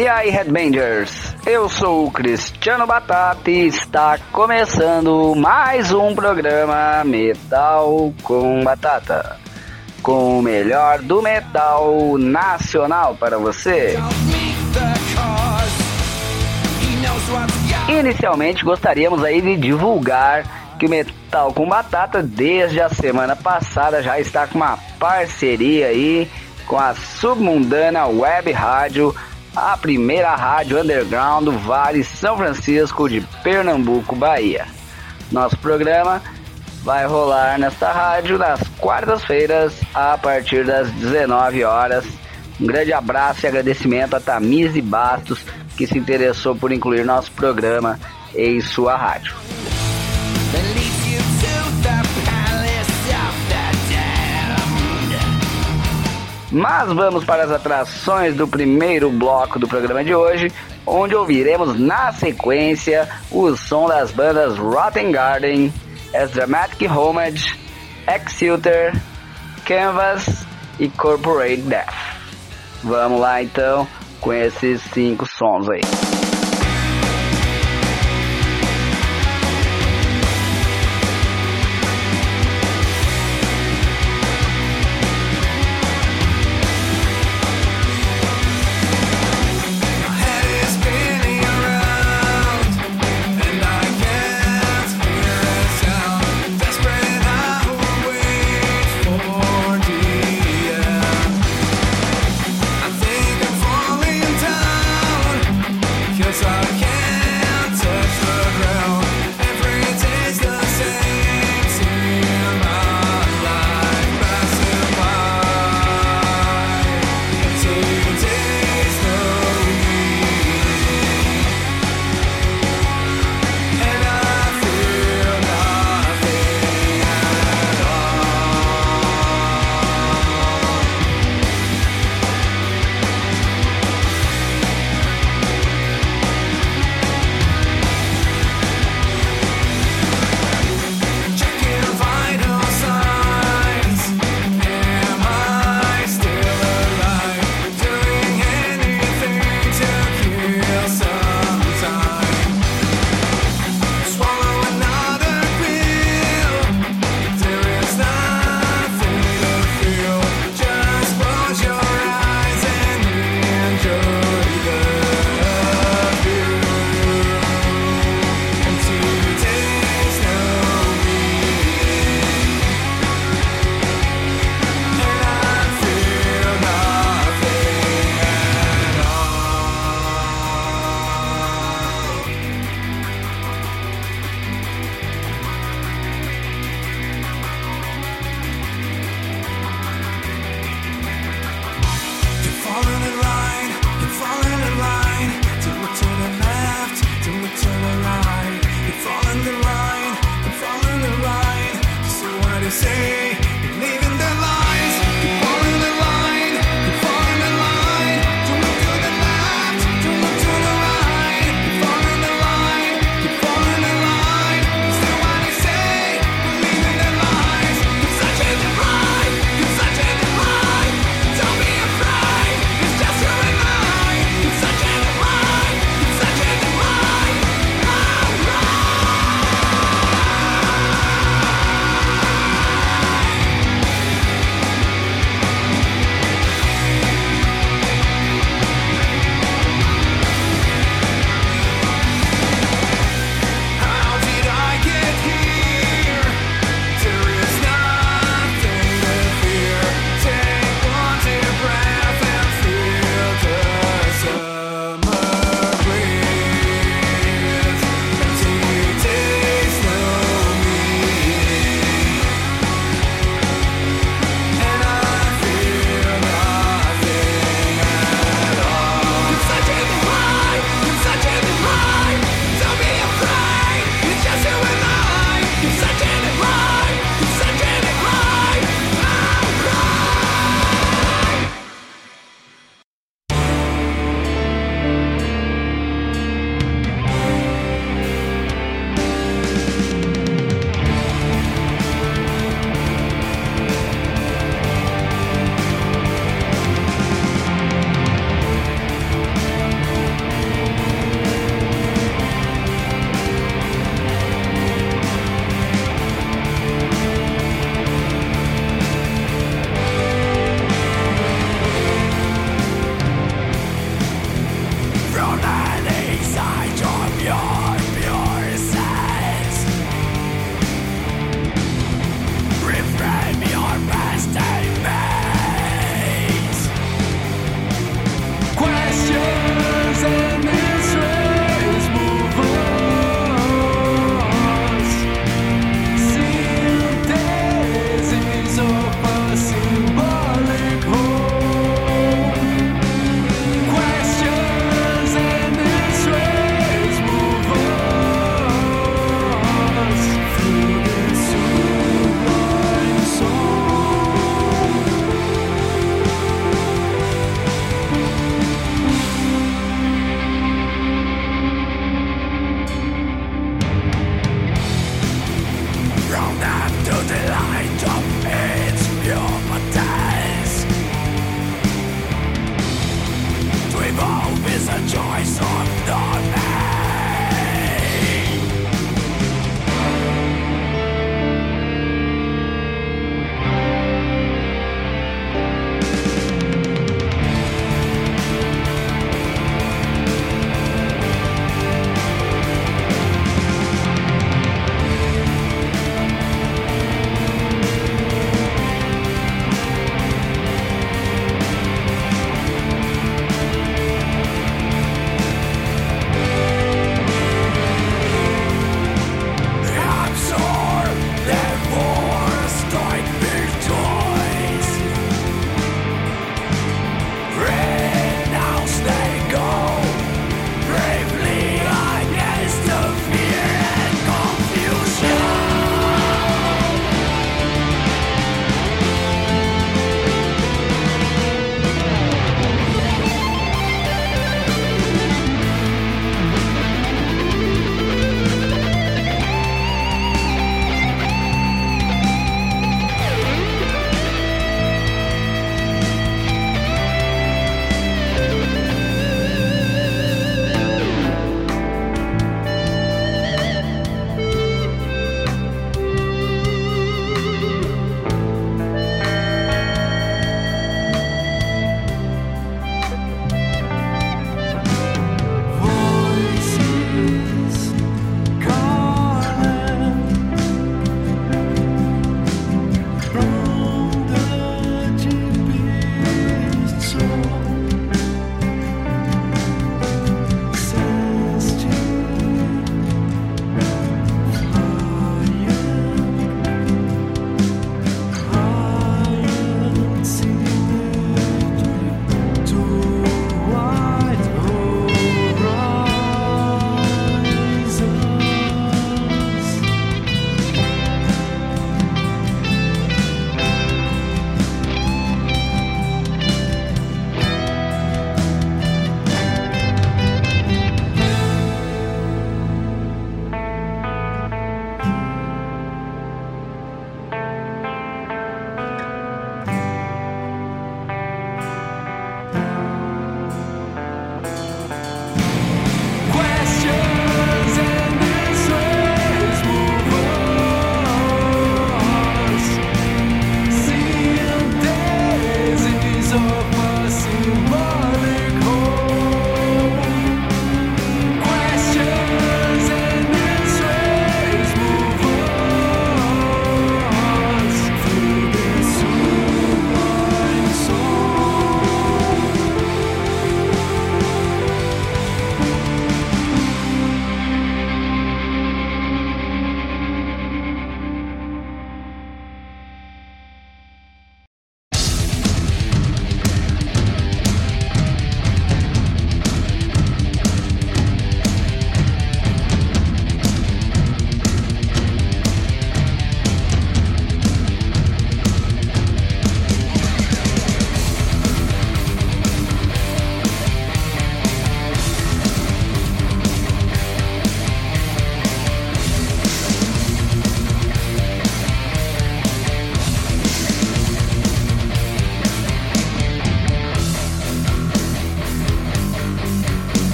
E aí, Headbangers? Eu sou o Cristiano Batata e está começando mais um programa Metal com Batata. Com o melhor do metal nacional para você. Inicialmente gostaríamos aí de divulgar que o Metal com Batata desde a semana passada já está com uma parceria aí com a Submundana Web Rádio a primeira rádio underground do Vale São Francisco de Pernambuco, Bahia. Nosso programa vai rolar nesta rádio nas quartas-feiras a partir das 19 horas. Um grande abraço e agradecimento a Tamise Bastos que se interessou por incluir nosso programa em sua rádio. Mas vamos para as atrações do primeiro bloco do programa de hoje, onde ouviremos na sequência o som das bandas Rotten Garden, As Dramatic Homage, Exilter, Canvas e Corporate Death. Vamos lá então com esses cinco sons aí.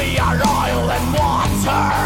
We are oil and water.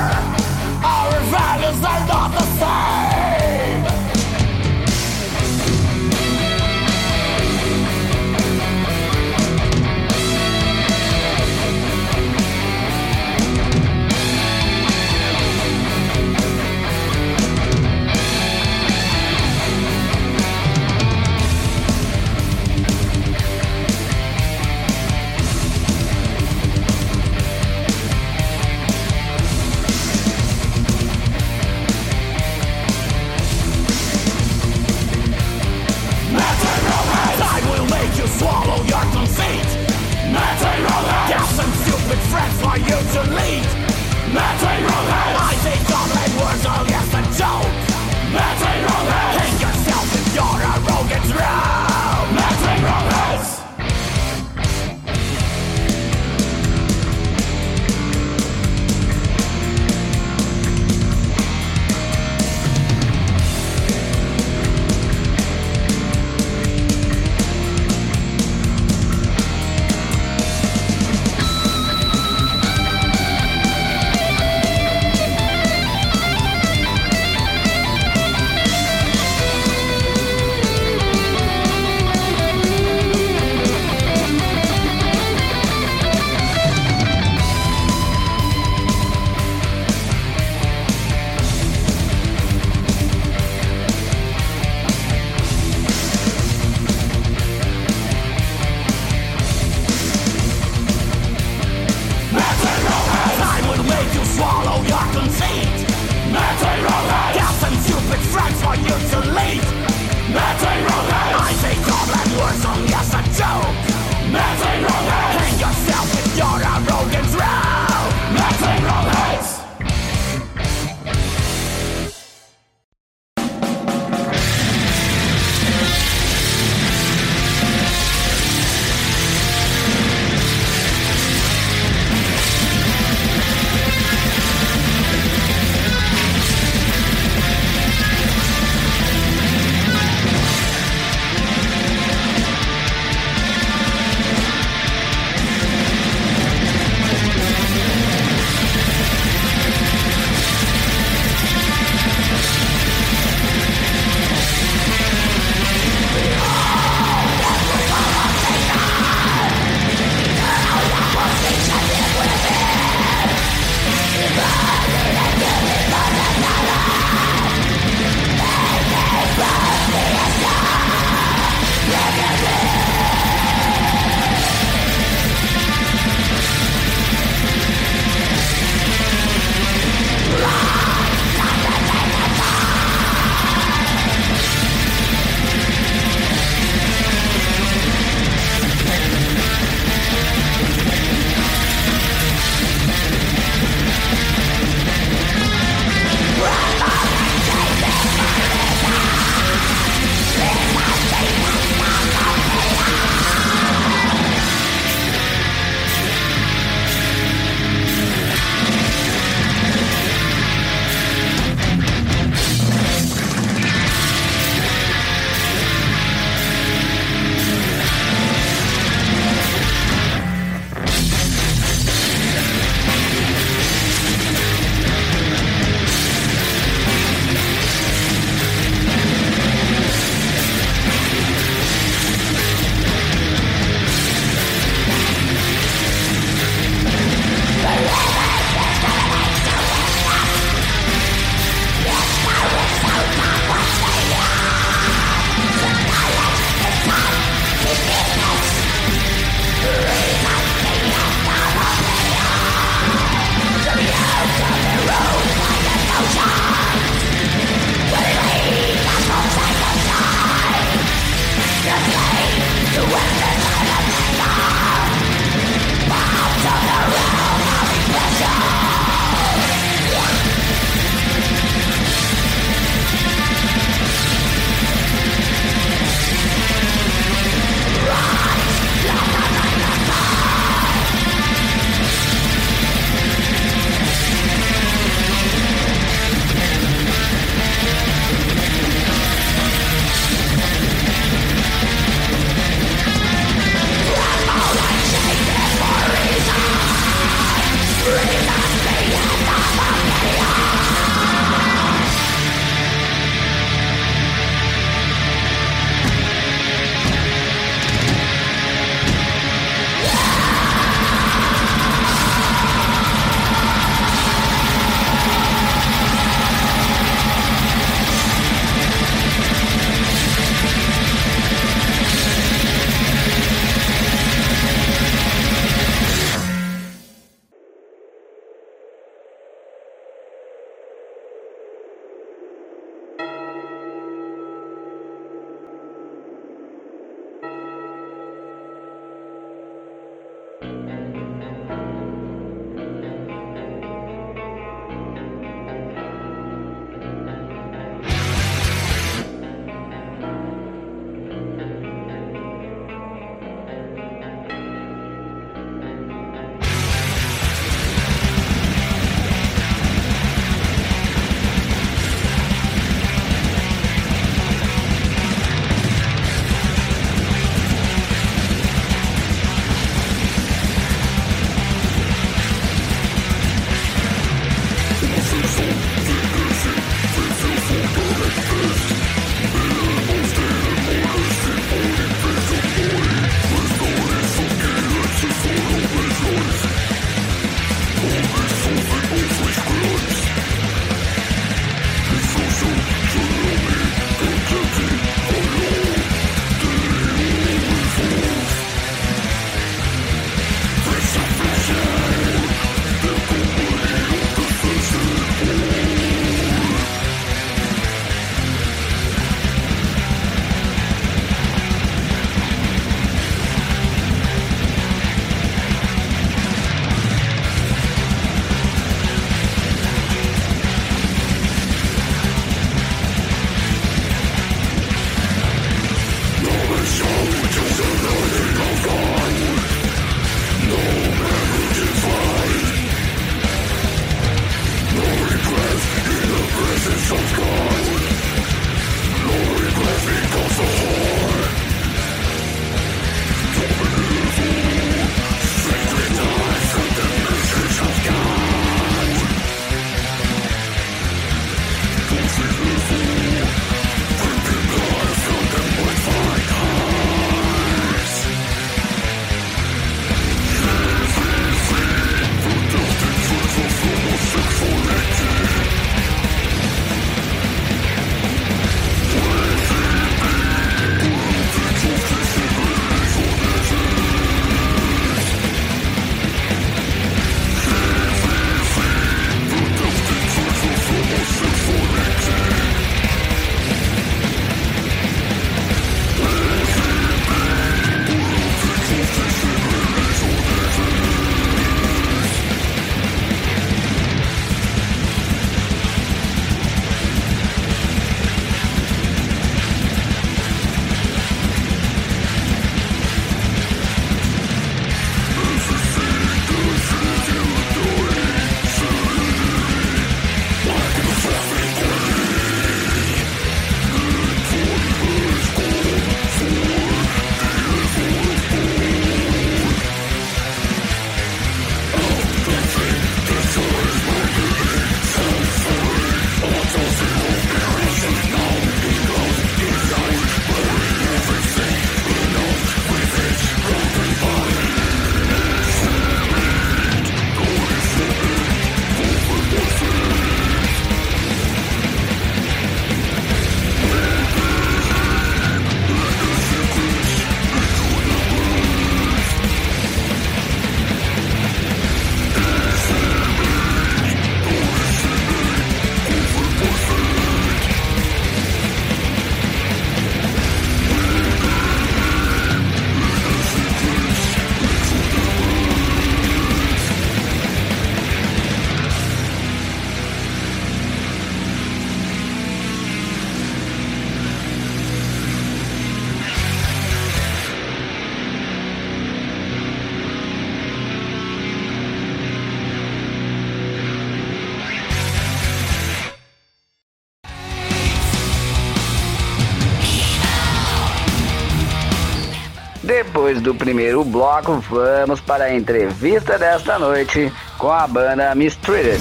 Depois do primeiro bloco, vamos para a entrevista desta noite com a banda Mistreated.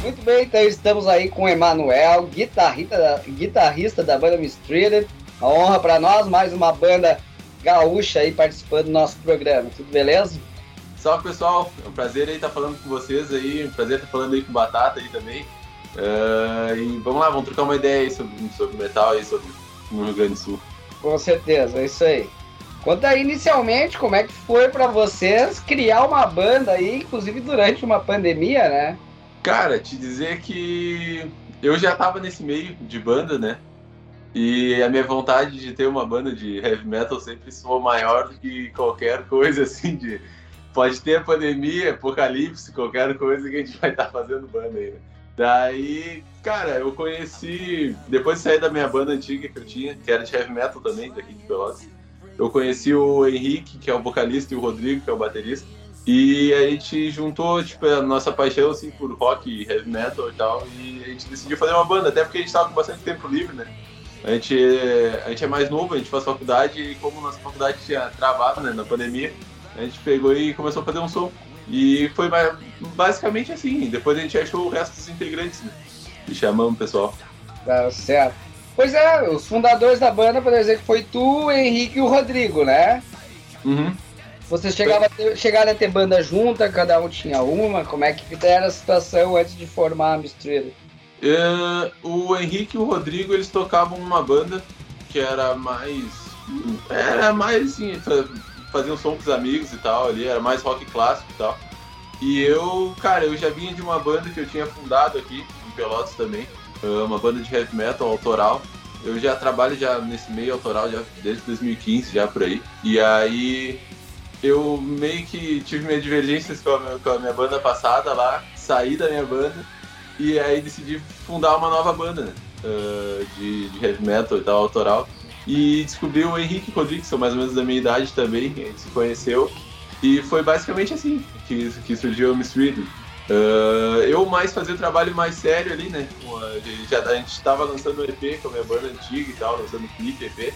Muito bem, então estamos aí com o Emanuel, guitarrista da, guitarrista da banda Mistreated. Uma honra para nós, mais uma banda gaúcha aí participando do nosso programa. Tudo beleza? Salve pessoal, é um prazer aí estar falando com vocês aí, um prazer estar falando aí com Batata aí também. Uh, e vamos lá, vamos trocar uma ideia aí sobre, sobre metal e sobre o Rio Grande do Sul. Com certeza, é isso aí. Conta aí inicialmente como é que foi para vocês criar uma banda aí, inclusive durante uma pandemia, né? Cara, te dizer que eu já tava nesse meio de banda, né? E a minha vontade de ter uma banda de heavy metal sempre soou maior do que qualquer coisa assim de pode ter pandemia, apocalipse, qualquer coisa que a gente vai estar tá fazendo banda aí, né? Daí, cara, eu conheci. Depois de sair da minha banda antiga que eu tinha, que era de heavy metal também, daqui de Pelotas, eu conheci o Henrique, que é o vocalista, e o Rodrigo, que é o baterista. E a gente juntou, tipo, a nossa paixão, assim, por rock e heavy metal e tal, e a gente decidiu fazer uma banda, até porque a gente tava com bastante tempo livre, né? A gente, a gente é mais novo, a gente faz faculdade, e como nossa faculdade tinha travado, né, na pandemia, a gente pegou e começou a fazer um som. E foi basicamente assim. Depois a gente achou o resto dos integrantes, né? E chamamos o pessoal. Tá certo. Pois é, os fundadores da banda, por exemplo, foi tu, o Henrique e o Rodrigo, né? Uhum. Vocês chegavam a ter, chegaram a ter banda junta, cada um tinha uma? Como é que era a situação antes de formar a mistura? Uh, o Henrique e o Rodrigo, eles tocavam numa banda que era mais... Era mais, assim, fazia um som com os amigos e tal ali, era mais rock clássico e tal. E eu, cara, eu já vinha de uma banda que eu tinha fundado aqui, em Pelotas também, uma banda de heavy metal autoral. Eu já trabalho já nesse meio autoral já desde 2015, já por aí. E aí eu meio que tive minhas divergências com a minha, com a minha banda passada lá, saí da minha banda e aí decidi fundar uma nova banda uh, de, de heavy metal e tal, autoral. E descobri o Henrique Rodrigues, mais ou menos da minha idade também, a gente se conheceu. E foi basicamente assim que, que surgiu o Miss. Uh, eu mais fazia o trabalho mais sério ali, né? A gente estava lançando um EP com a minha banda antiga e tal, lançando clipe, EP.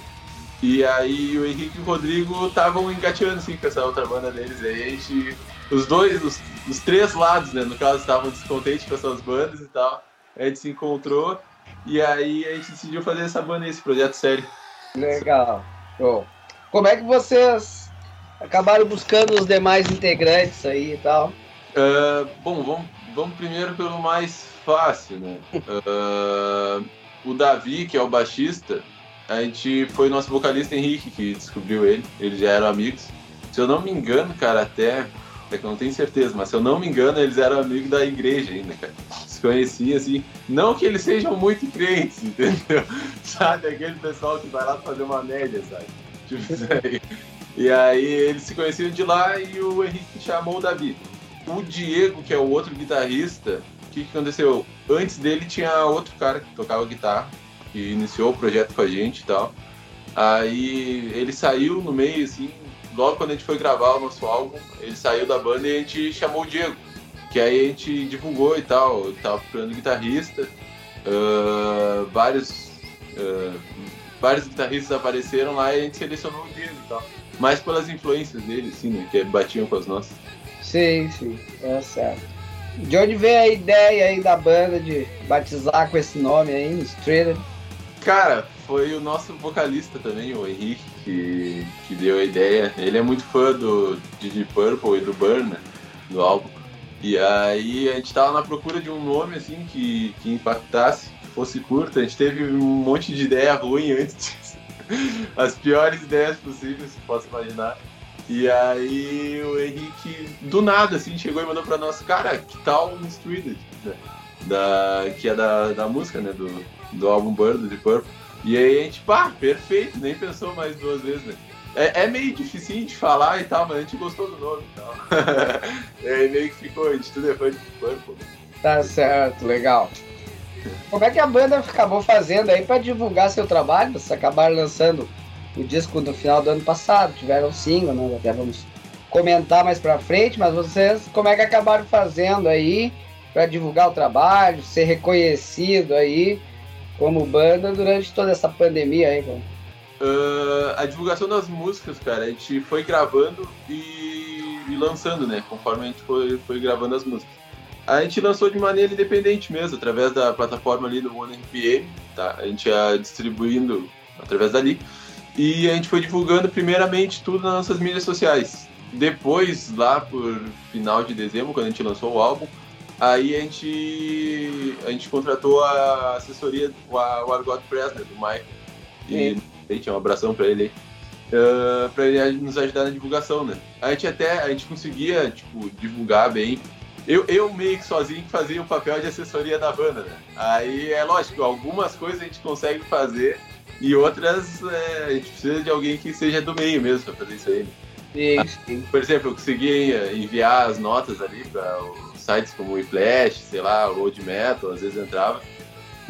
E aí o Henrique e o Rodrigo estavam engateando assim com essa outra banda deles. Aí a gente. Os dois, os, os três lados, né? No caso, estavam descontentes com essas bandas e tal. A gente se encontrou e aí a gente decidiu fazer essa banda, esse projeto sério. Legal. Bom, como é que vocês acabaram buscando os demais integrantes aí e tal? Uh, bom, vamos, vamos primeiro pelo mais fácil, né? Uh, o Davi, que é o baixista, a gente foi nosso vocalista Henrique que descobriu ele. Eles já eram amigos. Se eu não me engano, cara, até é que eu não tenho certeza, mas se eu não me engano, eles eram amigos da igreja ainda, cara. Se conheciam assim. Não que eles sejam muito crentes, entendeu? Sabe, aquele pessoal que vai lá fazer uma média, sabe? Tipo isso aí. E aí eles se conheciam de lá e o Henrique chamou o Davi. O Diego, que é o outro guitarrista, o que, que aconteceu? Antes dele tinha outro cara que tocava guitarra, que iniciou o projeto com a gente e tal. Aí ele saiu no meio, assim, logo quando a gente foi gravar o nosso álbum, ele saiu da banda e a gente chamou o Diego. Que aí a gente divulgou e tal, eu tava procurando guitarrista, uh, vários, uh, vários guitarristas apareceram lá e a gente selecionou o Diego e tal. Mais pelas influências dele, assim, né, que batiam com as nossas. Sim, sim, é certo. De onde veio a ideia aí da banda de batizar com esse nome aí, Streeter? Cara, foi o nosso vocalista também, o Henrique, que, que deu a ideia. Ele é muito fã do Didi Purple e do Burn, né, do álbum. E aí a gente tava na procura de um nome assim que, que impactasse, que fosse curto. A gente teve um monte de ideia ruim antes. As piores ideias possíveis, se posso imaginar. E aí o Henrique, do nada, assim, chegou e mandou pra nós, cara, que tal um Streeted? Da, que é da, da música, né? Do, do álbum Bird, de Purple. E aí a gente, pá, perfeito, nem pensou mais duas vezes, né? É, é meio difícil de falar e tal, mas a gente gostou do nome e tal. e aí meio que ficou, a gente tudo é fã de Purple. Tá certo, legal. Como é que a banda acabou fazendo aí para divulgar seu trabalho? Vocês acabaram lançando o disco no final do ano passado, tiveram single, né? Até vamos comentar mais pra frente, mas vocês como é que acabaram fazendo aí para divulgar o trabalho, ser reconhecido aí como banda durante toda essa pandemia aí, uh, A divulgação das músicas, cara, a gente foi gravando e, e, lançando, né? Conforme a gente foi, foi gravando as músicas. A gente lançou de maneira independente mesmo, através da plataforma ali do OneRPM, tá? A gente ia distribuindo através dali. E a gente foi divulgando primeiramente tudo nas nossas mídias sociais. Depois, lá por final de dezembro, quando a gente lançou o álbum, Aí a gente, a gente contratou a assessoria, o, Argot Presner, do Michael. E gente um abração para ele aí. Uh, para ele nos ajudar na divulgação, né? A gente até, a gente conseguia, tipo, divulgar bem. Eu, eu meio que sozinho fazia o papel de assessoria da banda, né? Aí é lógico, algumas coisas a gente consegue fazer e outras é, a gente precisa de alguém que seja do meio mesmo para fazer isso aí. Né? Sim, sim. Por exemplo, eu consegui enviar as notas ali para sites como o Flash, sei lá, Road Metal, às vezes entrava.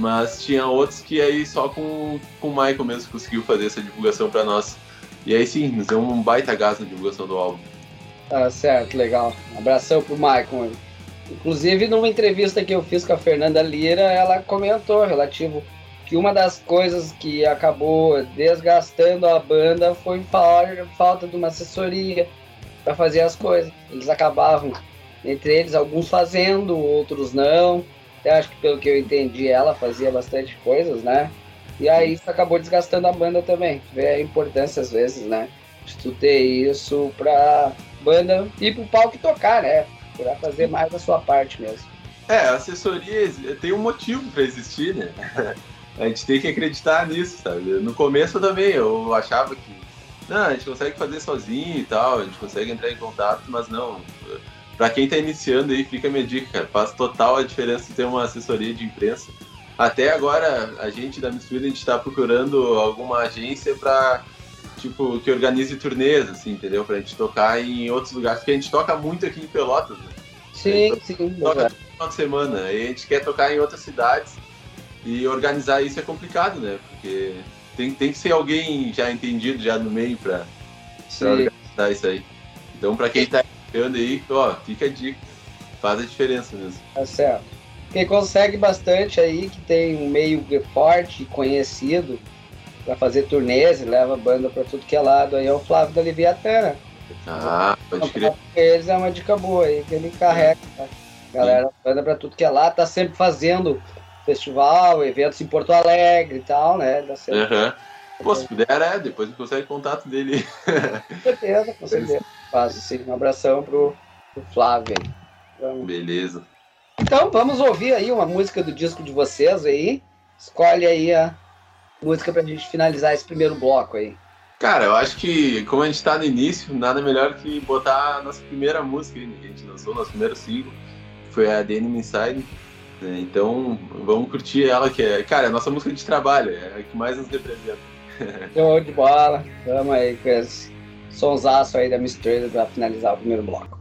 Mas tinha outros que aí só com, com o Michael mesmo conseguiu fazer essa divulgação para nós. E aí sim, nos deu um baita gás na divulgação do álbum. Tá certo, legal. Um abração pro Michael. Inclusive, numa entrevista que eu fiz com a Fernanda Lira, ela comentou relativo que uma das coisas que acabou desgastando a banda foi falta de uma assessoria para fazer as coisas. Eles acabavam entre eles alguns fazendo, outros não. Eu acho que pelo que eu entendi, ela fazia bastante coisas, né? E aí isso acabou desgastando a banda também. Vê a importância às vezes, né? De tu ter isso pra banda ir pro palco e tocar, né? Pra fazer mais a sua parte mesmo. É, a assessoria tem um motivo para existir, né? a gente tem que acreditar nisso, sabe? No começo também eu achava que não, a gente consegue fazer sozinho e tal, a gente consegue entrar em contato, mas não para quem está iniciando aí, fica a minha dica, cara. Faz total a diferença ter uma assessoria de imprensa. Até agora, a gente da Mistura, a gente está procurando alguma agência para tipo, que organize turnês, assim, entendeu? Pra gente tocar em outros lugares, porque a gente toca muito aqui em Pelotas, né? Sim, sim. Toca todo final de semana, aí a gente quer tocar em outras cidades e organizar isso é complicado, né? Porque tem, tem que ser alguém já entendido já no meio pra, pra organizar isso aí. Então, pra quem tá ficando aí, ó, fica a dica. Faz a diferença mesmo. Tá certo. Quem consegue bastante aí, que tem um meio forte conhecido para fazer turnês e leva a banda para tudo que é lado, aí é o Flávio da Leviatana. Ah, pode então, crer. Eles é uma dica boa aí, que ele carrega. Tá? Galera, Sim. banda para tudo que é lá, tá sempre fazendo festival, eventos em Porto Alegre e tal, né? Dá sempre... Uhum. Pô, se puder, é, depois consegue contato dele. Com certeza, com certeza. Faz sim. Um abração pro, pro Flávio aí. Vamos. Beleza. Então, vamos ouvir aí uma música do disco de vocês aí. Escolhe aí a música pra gente finalizar esse primeiro bloco aí. Cara, eu acho que, como a gente tá no início, nada melhor que botar a nossa primeira música aí, né, a gente lançou, nosso primeiro single, foi a The Enemy Inside. Né? Então, vamos curtir ela, que é, cara, é a nossa música de trabalho, é a que mais nos representa. Show de bola, vamos aí com esse sonsaço aí da mistura para finalizar o primeiro bloco.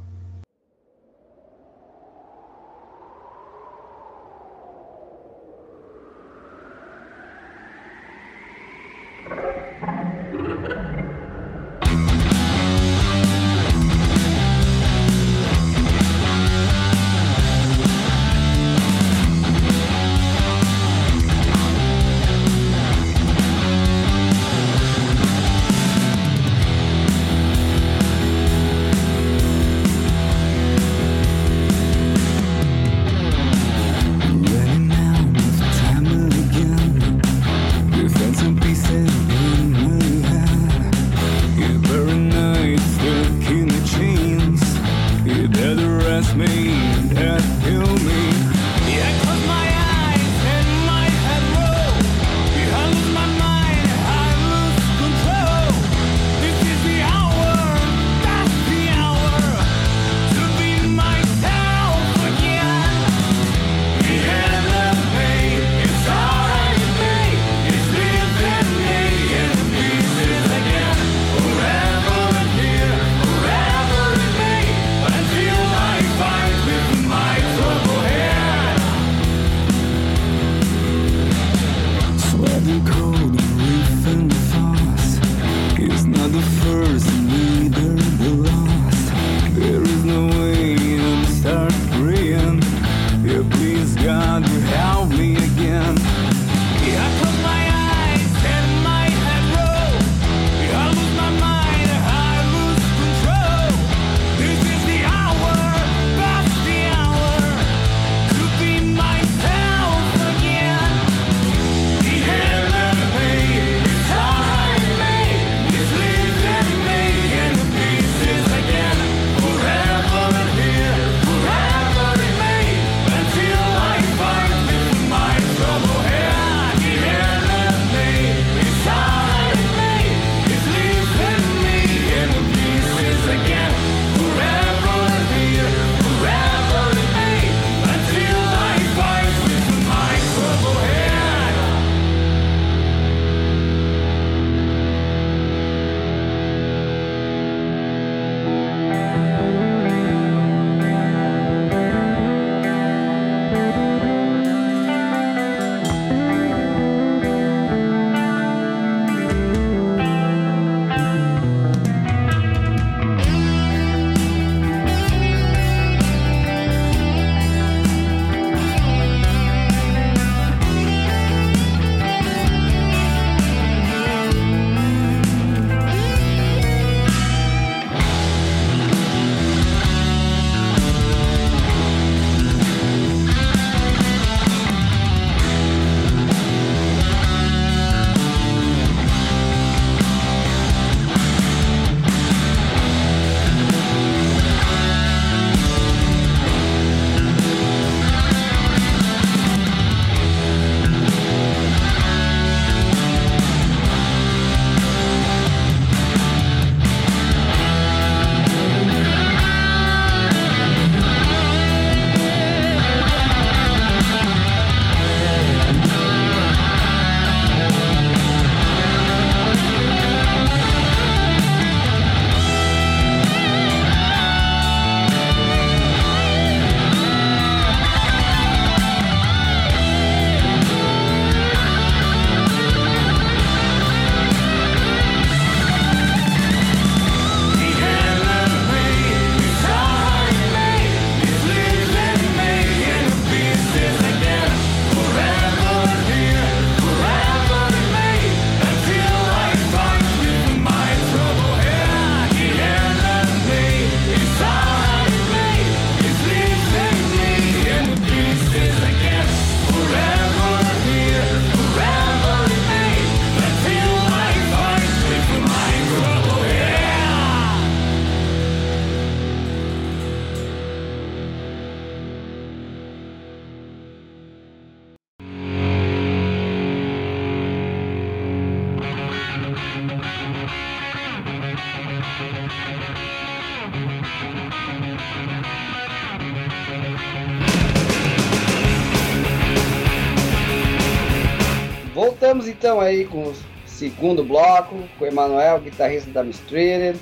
Com o segundo bloco, com o Emanuel, guitarrista da Mistreated.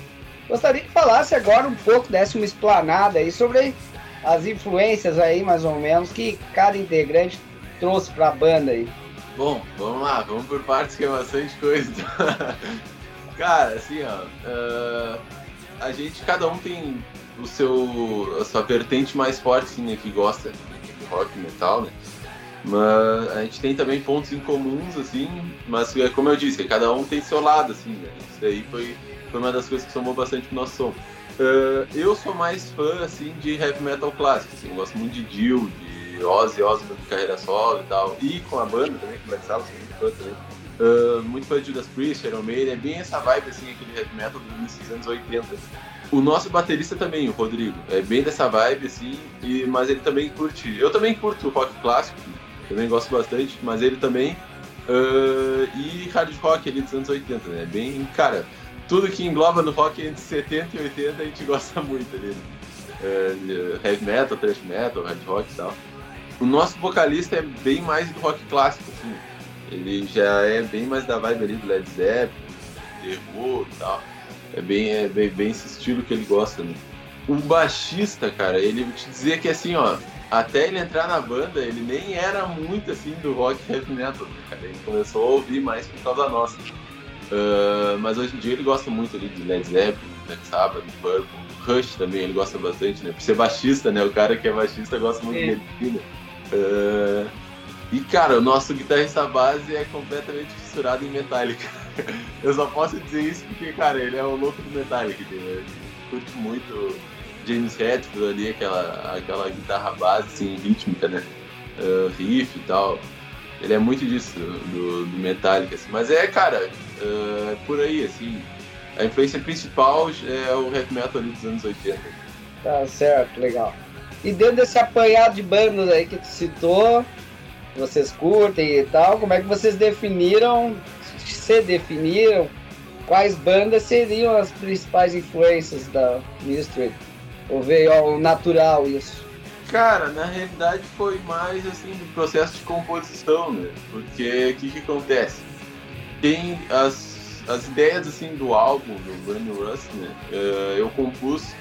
Gostaria que falasse agora um pouco, desse uma explanada aí sobre as influências aí, mais ou menos, que cada integrante trouxe para a banda aí. Bom, vamos lá, vamos por partes que é bastante coisa. Cara, assim, ó, uh, a gente, cada um tem o seu, a sua vertente mais forte, assim, né, que gosta de rock metal, né? Mas a gente tem também pontos em comuns, assim, mas é como eu disse, cada um tem seu lado, assim, né? Isso aí foi, foi uma das coisas que somou bastante pro nosso som. Uh, eu sou mais fã, assim, de heavy metal clássico, assim, gosto muito de Dio, de Ozzy Osbourne de carreira solo e tal, e com a banda também, com o Black sou muito fã também. Uh, muito fã de Judas Priest, Iron Maiden, é bem essa vibe, assim, aquele heavy metal dos anos 80. O nosso baterista também, o Rodrigo, é bem dessa vibe, assim, e, mas ele também curte. Eu também curto rock clássico, também gosto bastante, mas ele também. Uh, e hard rock ali dos anos 80, né? Bem, cara, tudo que engloba no rock entre 70 e 80 a gente gosta muito ali. Uh, heavy metal, thrash metal, hard rock e tal. O nosso vocalista é bem mais do rock clássico, assim. Ele já é bem mais da vibe ali do Led Zeppelin, The Who e tal. É bem, é bem, bem esse estilo que ele gosta, né? O baixista, cara, ele te dizer que assim, ó, até ele entrar na banda, ele nem era muito assim do rock heavy metal, né, cara? Ele começou a ouvir mais por causa nossa. Uh, mas hoje em dia ele gosta muito ali de Led Zeppelin, Black Sabbath, Purple, Rush também, ele gosta bastante, né? Por ser baixista, né? O cara que é baixista gosta muito é. dele. Uh, e cara, o nosso guitarrista base é completamente fissurado em Metallica. Eu só posso dizer isso porque, cara, ele é o louco do Metallica, entendeu? Ele curte muito James Hetfield ali, aquela, aquela guitarra base, assim, rítmica, né? Uh, riff e tal. Ele é muito disso, do, do Metallica, assim. Mas é, cara, uh, é por aí, assim. A influência principal é o heavy metal ali dos anos 80. Tá certo, legal. E dentro desse apanhado de bandas aí que tu citou, vocês curtem e tal, como é que vocês definiram, se definiram, quais bandas seriam as principais influências da Mystery? Ou veio ao natural isso? Cara, na realidade foi mais assim do processo de composição, né? Porque o que, que acontece? Tem as, as ideias assim do álbum do New Rust, né? Uh, eu compus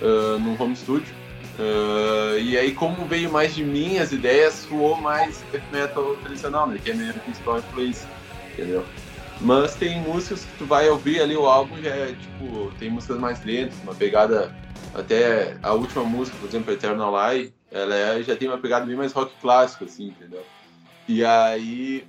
uh, no home studio. Uh, e aí, como veio mais de mim, as ideias soou mais metal tradicional, né? Que é a minha principal influência, entendeu? Mas tem músicas que tu vai ouvir ali o álbum já é tipo, tem músicas mais lentas, uma pegada até a última música, por exemplo, Eternal Lie, ela é, já tem uma pegada bem mais rock clássico, assim, entendeu? E aí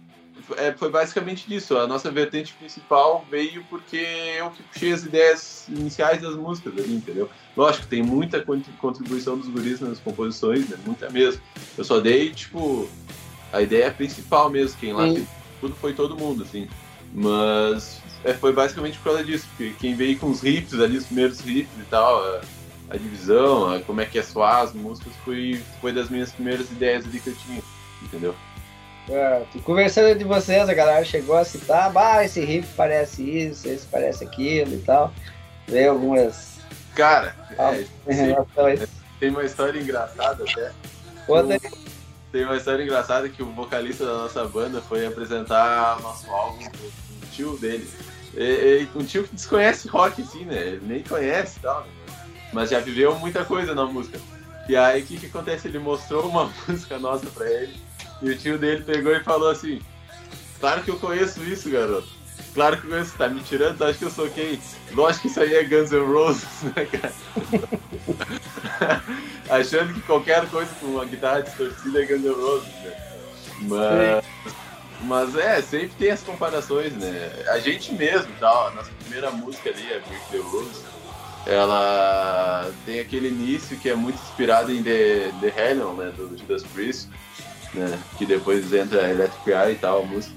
é, foi basicamente disso. A nossa vertente principal veio porque eu que puxei as ideias iniciais das músicas ali, entendeu? Lógico, tem muita contribuição dos guris nas composições, né? Muita mesmo. Eu só dei, tipo, a ideia principal mesmo. Quem lá fez tudo foi todo mundo, assim. Mas é, foi basicamente por causa disso, porque quem veio com os riffs ali, os primeiros riffs e tal, a divisão, a, como é que é soar as músicas, foi, foi das minhas primeiras ideias ali que eu tinha, entendeu? É, conversando entre vocês, a galera chegou a citar, ah, esse riff parece isso, esse parece aquilo e tal. Veio algumas. Cara, é, sim, tem uma história engraçada até. Conta Tem uma história engraçada que o vocalista da nossa banda foi apresentar nosso álbum pro tio dele. E, e, um tio que desconhece rock, assim, né? Ele nem conhece e tal. Né? Mas já viveu muita coisa na música. E aí o que, que acontece? Ele mostrou uma música nossa pra ele, e o tio dele pegou e falou assim: Claro que eu conheço isso, garoto. Claro que eu conheço, tá me tirando, tu acha que eu sou quem? Lógico que isso aí é Guns N' Roses, né, cara? Achando que qualquer coisa com uma guitarra distorcida é Guns N' Roses, né? Mas, mas é, sempre tem as comparações, né? A gente mesmo, tal, a nossa primeira música ali, a Break the Rules, ela tem aquele início que é muito inspirado em The, The Hellion, né, do Judas Priest, né, que depois entra Electric Eye e tal, a música.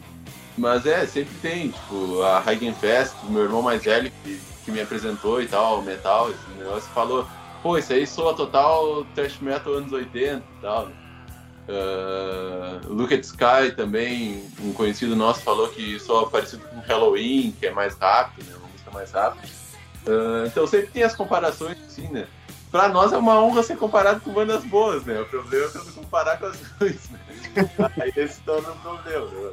Mas é, sempre tem, tipo, a Fest, meu irmão mais velho que, que me apresentou e tal, metal, esse negócio, falou, pô, isso aí soa total thrash metal anos 80 e tal. Uh, Look at Sky também, um conhecido nosso falou que soa parecido com Halloween, que é mais rápido, né, uma música mais rápida. Uh, então sempre tem as comparações, assim, né? Pra nós é uma honra ser comparado com bandas boas, né? O problema é quando comparar com as ruins, né? Aí esse torna um problema, né?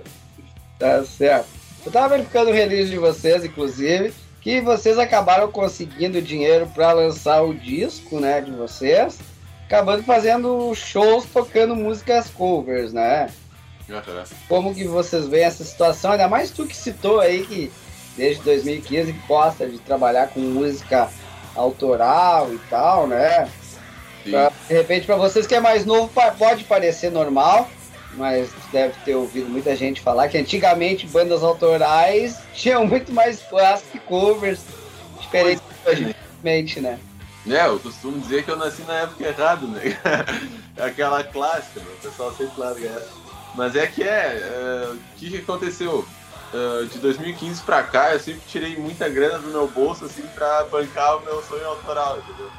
Tá certo. Eu tava verificando o release de vocês, inclusive, que vocês acabaram conseguindo dinheiro para lançar o disco, né, de vocês, acabando fazendo shows tocando músicas covers, né? Como que vocês veem essa situação? Ainda mais tu que citou aí que desde 2015 gosta de trabalhar com música autoral e tal, né? Pra, de repente, para vocês que é mais novo, pode parecer normal, mas deve ter ouvido muita gente falar que antigamente bandas autorais tinham muito mais fãs que covers, diferente hoje, né? É, eu costumo dizer que eu nasci na época errada, né? Aquela clássica, né? o pessoal sempre larga essa. Mas é que é, é o que aconteceu? Uh, de 2015 pra cá, eu sempre tirei muita grana do meu bolso, assim, pra bancar o meu sonho autoral, entendeu?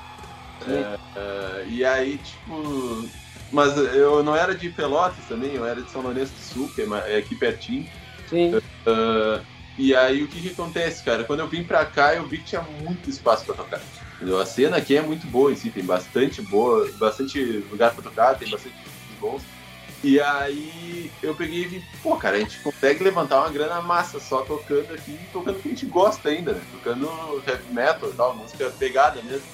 Uh, uh, e aí, tipo. Mas eu não era de Pelotas também, eu era de São Lourenço do Sul, que é aqui pertinho. Sim. e aí, o que, que acontece, cara? Quando eu vim pra cá, eu vi que tinha muito espaço pra tocar. Entendeu? A cena aqui é muito boa em si, tem bastante boa, bastante lugar pra tocar, tem bastante bons. E aí eu peguei e vi, pô, cara, a gente consegue levantar uma grana massa só tocando aqui, tocando o que a gente gosta ainda, né? Tocando heavy metal e tal, música pegada mesmo.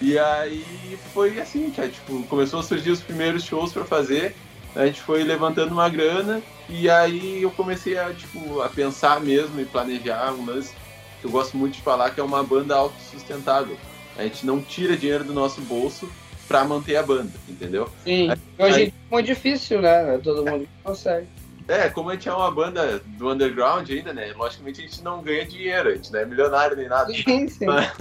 E aí foi assim, cara, tipo, começou a surgir os primeiros shows para fazer, a gente foi levantando uma grana e aí eu comecei a, tipo, a pensar mesmo e planejar um lance que eu gosto muito de falar que é uma banda autossustentável. A gente não tira dinheiro do nosso bolso para manter a banda, entendeu? Sim. Aí, Hoje é muito difícil, né? Todo mundo consegue. É, como a gente é uma banda do underground ainda, né? Logicamente a gente não ganha dinheiro, a gente não é milionário nem nada. Sim, sim. Mas,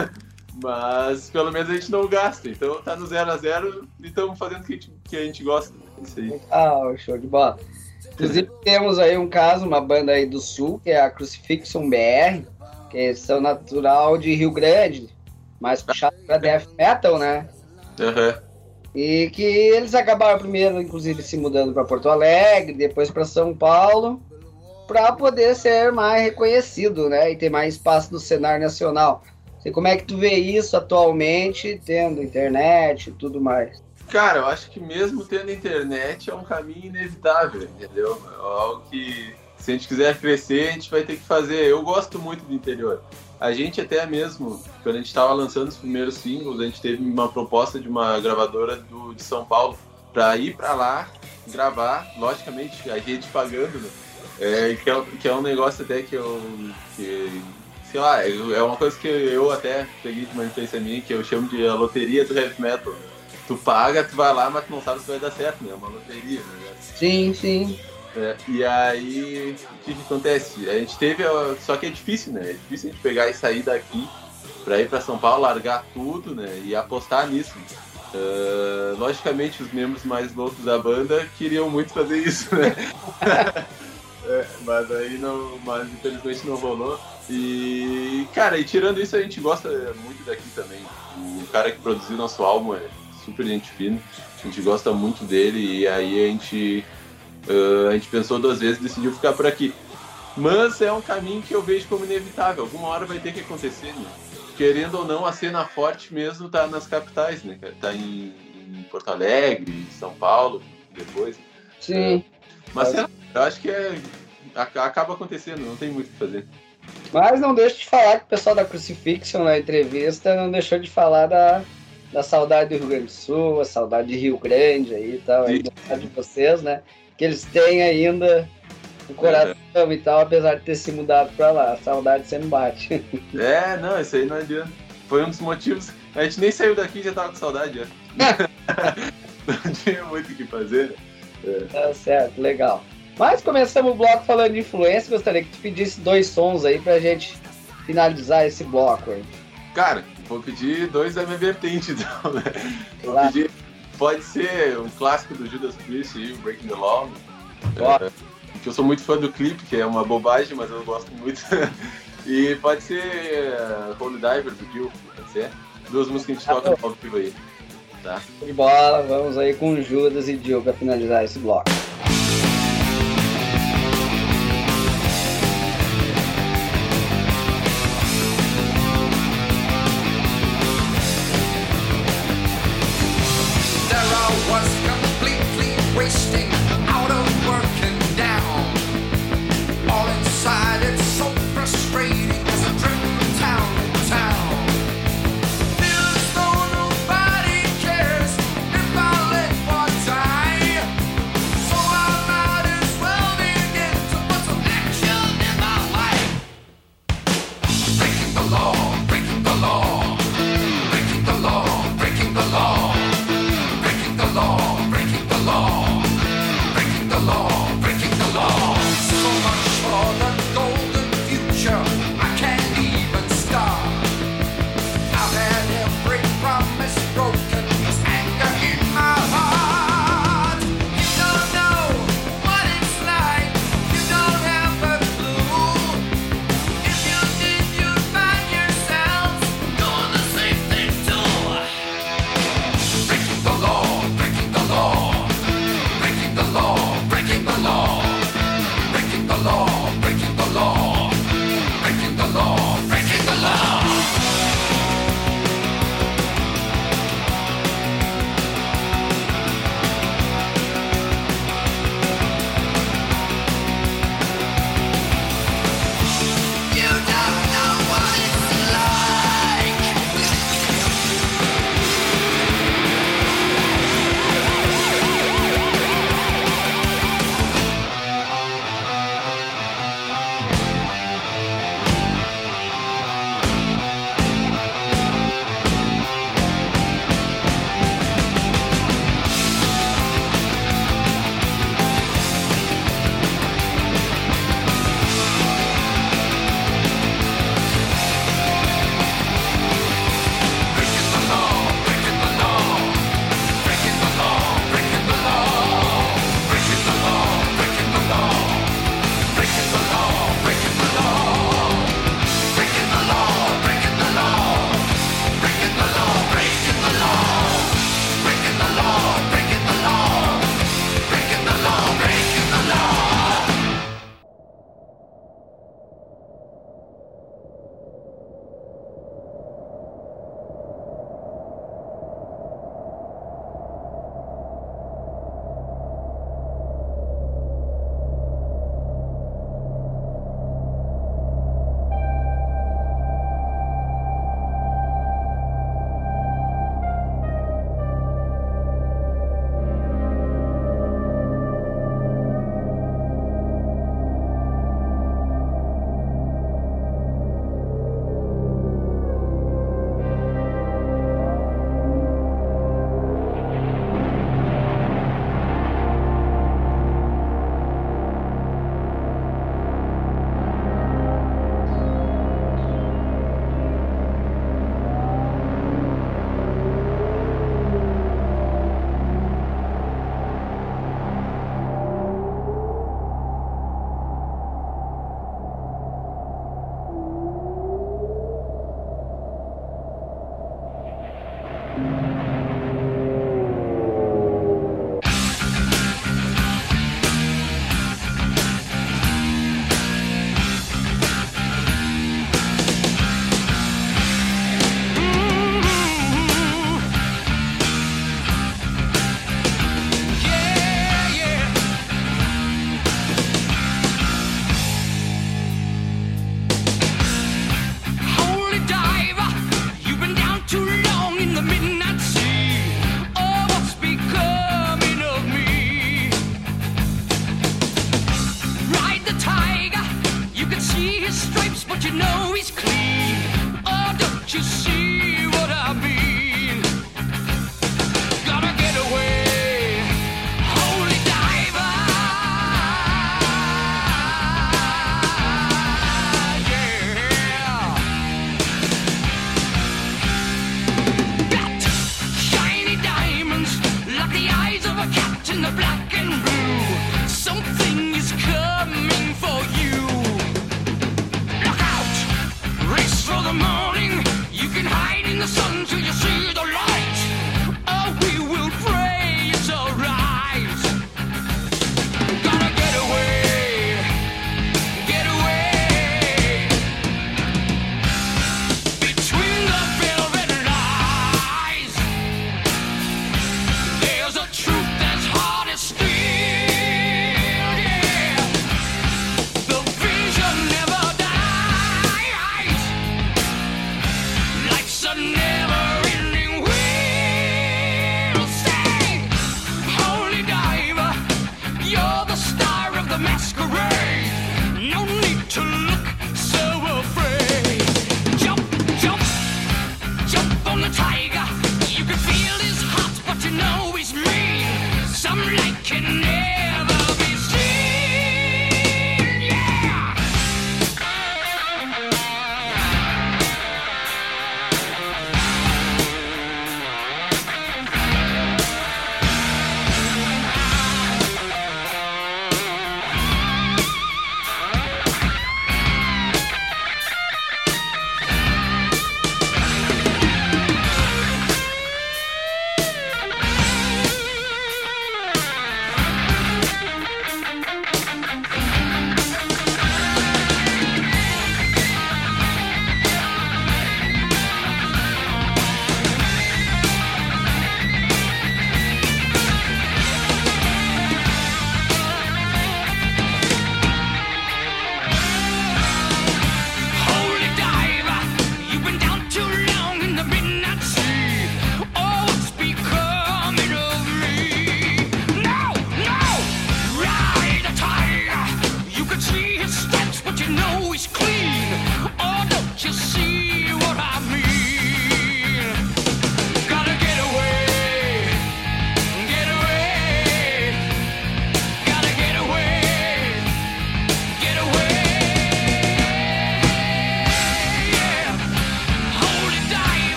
mas pelo menos a gente não gasta. Então tá no zero a zero e estamos fazendo o que, que, a gente gosta. Isso aí. Ah, show de bola. Inclusive temos aí um caso, uma banda aí do sul, que é a Crucifixion BR, que são natural de Rio Grande, mais puxado pra death metal, né? Uhum. E que eles acabaram primeiro, inclusive, se mudando para Porto Alegre, depois para São Paulo, para poder ser mais reconhecido, né? E ter mais espaço no cenário nacional. Sei como é que tu vê isso atualmente, tendo internet e tudo mais. Cara, eu acho que mesmo tendo internet é um caminho inevitável, entendeu? É algo que se a gente quiser crescer, a gente vai ter que fazer. Eu gosto muito do interior. A gente até mesmo, quando a gente estava lançando os primeiros singles, a gente teve uma proposta de uma gravadora do, de São Paulo para ir para lá gravar, logicamente a gente pagando, né? É, que, é, que é um negócio até que eu. Que, sei lá, é uma coisa que eu até peguei de uma influência minha, que eu chamo de a loteria do heavy metal. Tu paga, tu vai lá, mas tu não sabe se vai dar certo, né? É uma loteria, né? Sim, sim. É, e aí, o que, que, acontece? A gente teve. Só que é difícil, né? É difícil a gente pegar e sair daqui para ir para São Paulo, largar tudo, né? E apostar nisso. Uh, logicamente, os membros mais loucos da banda queriam muito fazer isso, né? é, mas aí não. Mas infelizmente não rolou. E, cara, e tirando isso, a gente gosta muito daqui também. O cara que produziu nosso álbum é super gente fina. A gente gosta muito dele e aí a gente Uh, a gente pensou duas vezes e decidiu ficar por aqui. Mas é um caminho que eu vejo como inevitável. Alguma hora vai ter que acontecer, né? Querendo ou não, a cena forte mesmo tá nas capitais, né, Tá em, em Porto Alegre, São Paulo, depois. Sim. Uh, mas é. eu acho que é, acaba acontecendo, não tem muito o que fazer. Mas não deixo de falar que o pessoal da Crucifixion na entrevista não deixou de falar da, da saudade do Rio Grande do Sul, a saudade de Rio Grande aí e tal, aí, de vocês, né? Que eles têm ainda no coração é. e tal, apesar de ter se mudado pra lá. A saudade sempre bate. É, não, isso aí não adianta. Foi um dos motivos. A gente nem saiu daqui e já tava com saudade já. não tinha muito o que fazer. É. Tá certo, legal. Mas começamos o bloco falando de influência. Gostaria que tu pedisse dois sons aí pra gente finalizar esse bloco aí. Cara, vou pedir dois da minha vertente, então, né? Vou claro. pedir pode ser um clássico do Judas Priest e Breaking the Law. É, que eu sou muito fã do clipe, que é uma bobagem, mas eu gosto muito. e pode ser uh, Holy Diver do Jill, pode ser. Duas músicas que a gente toca no ao vivo aí. Tá? De bola, vamos aí com Judas e Jill para finalizar esse bloco.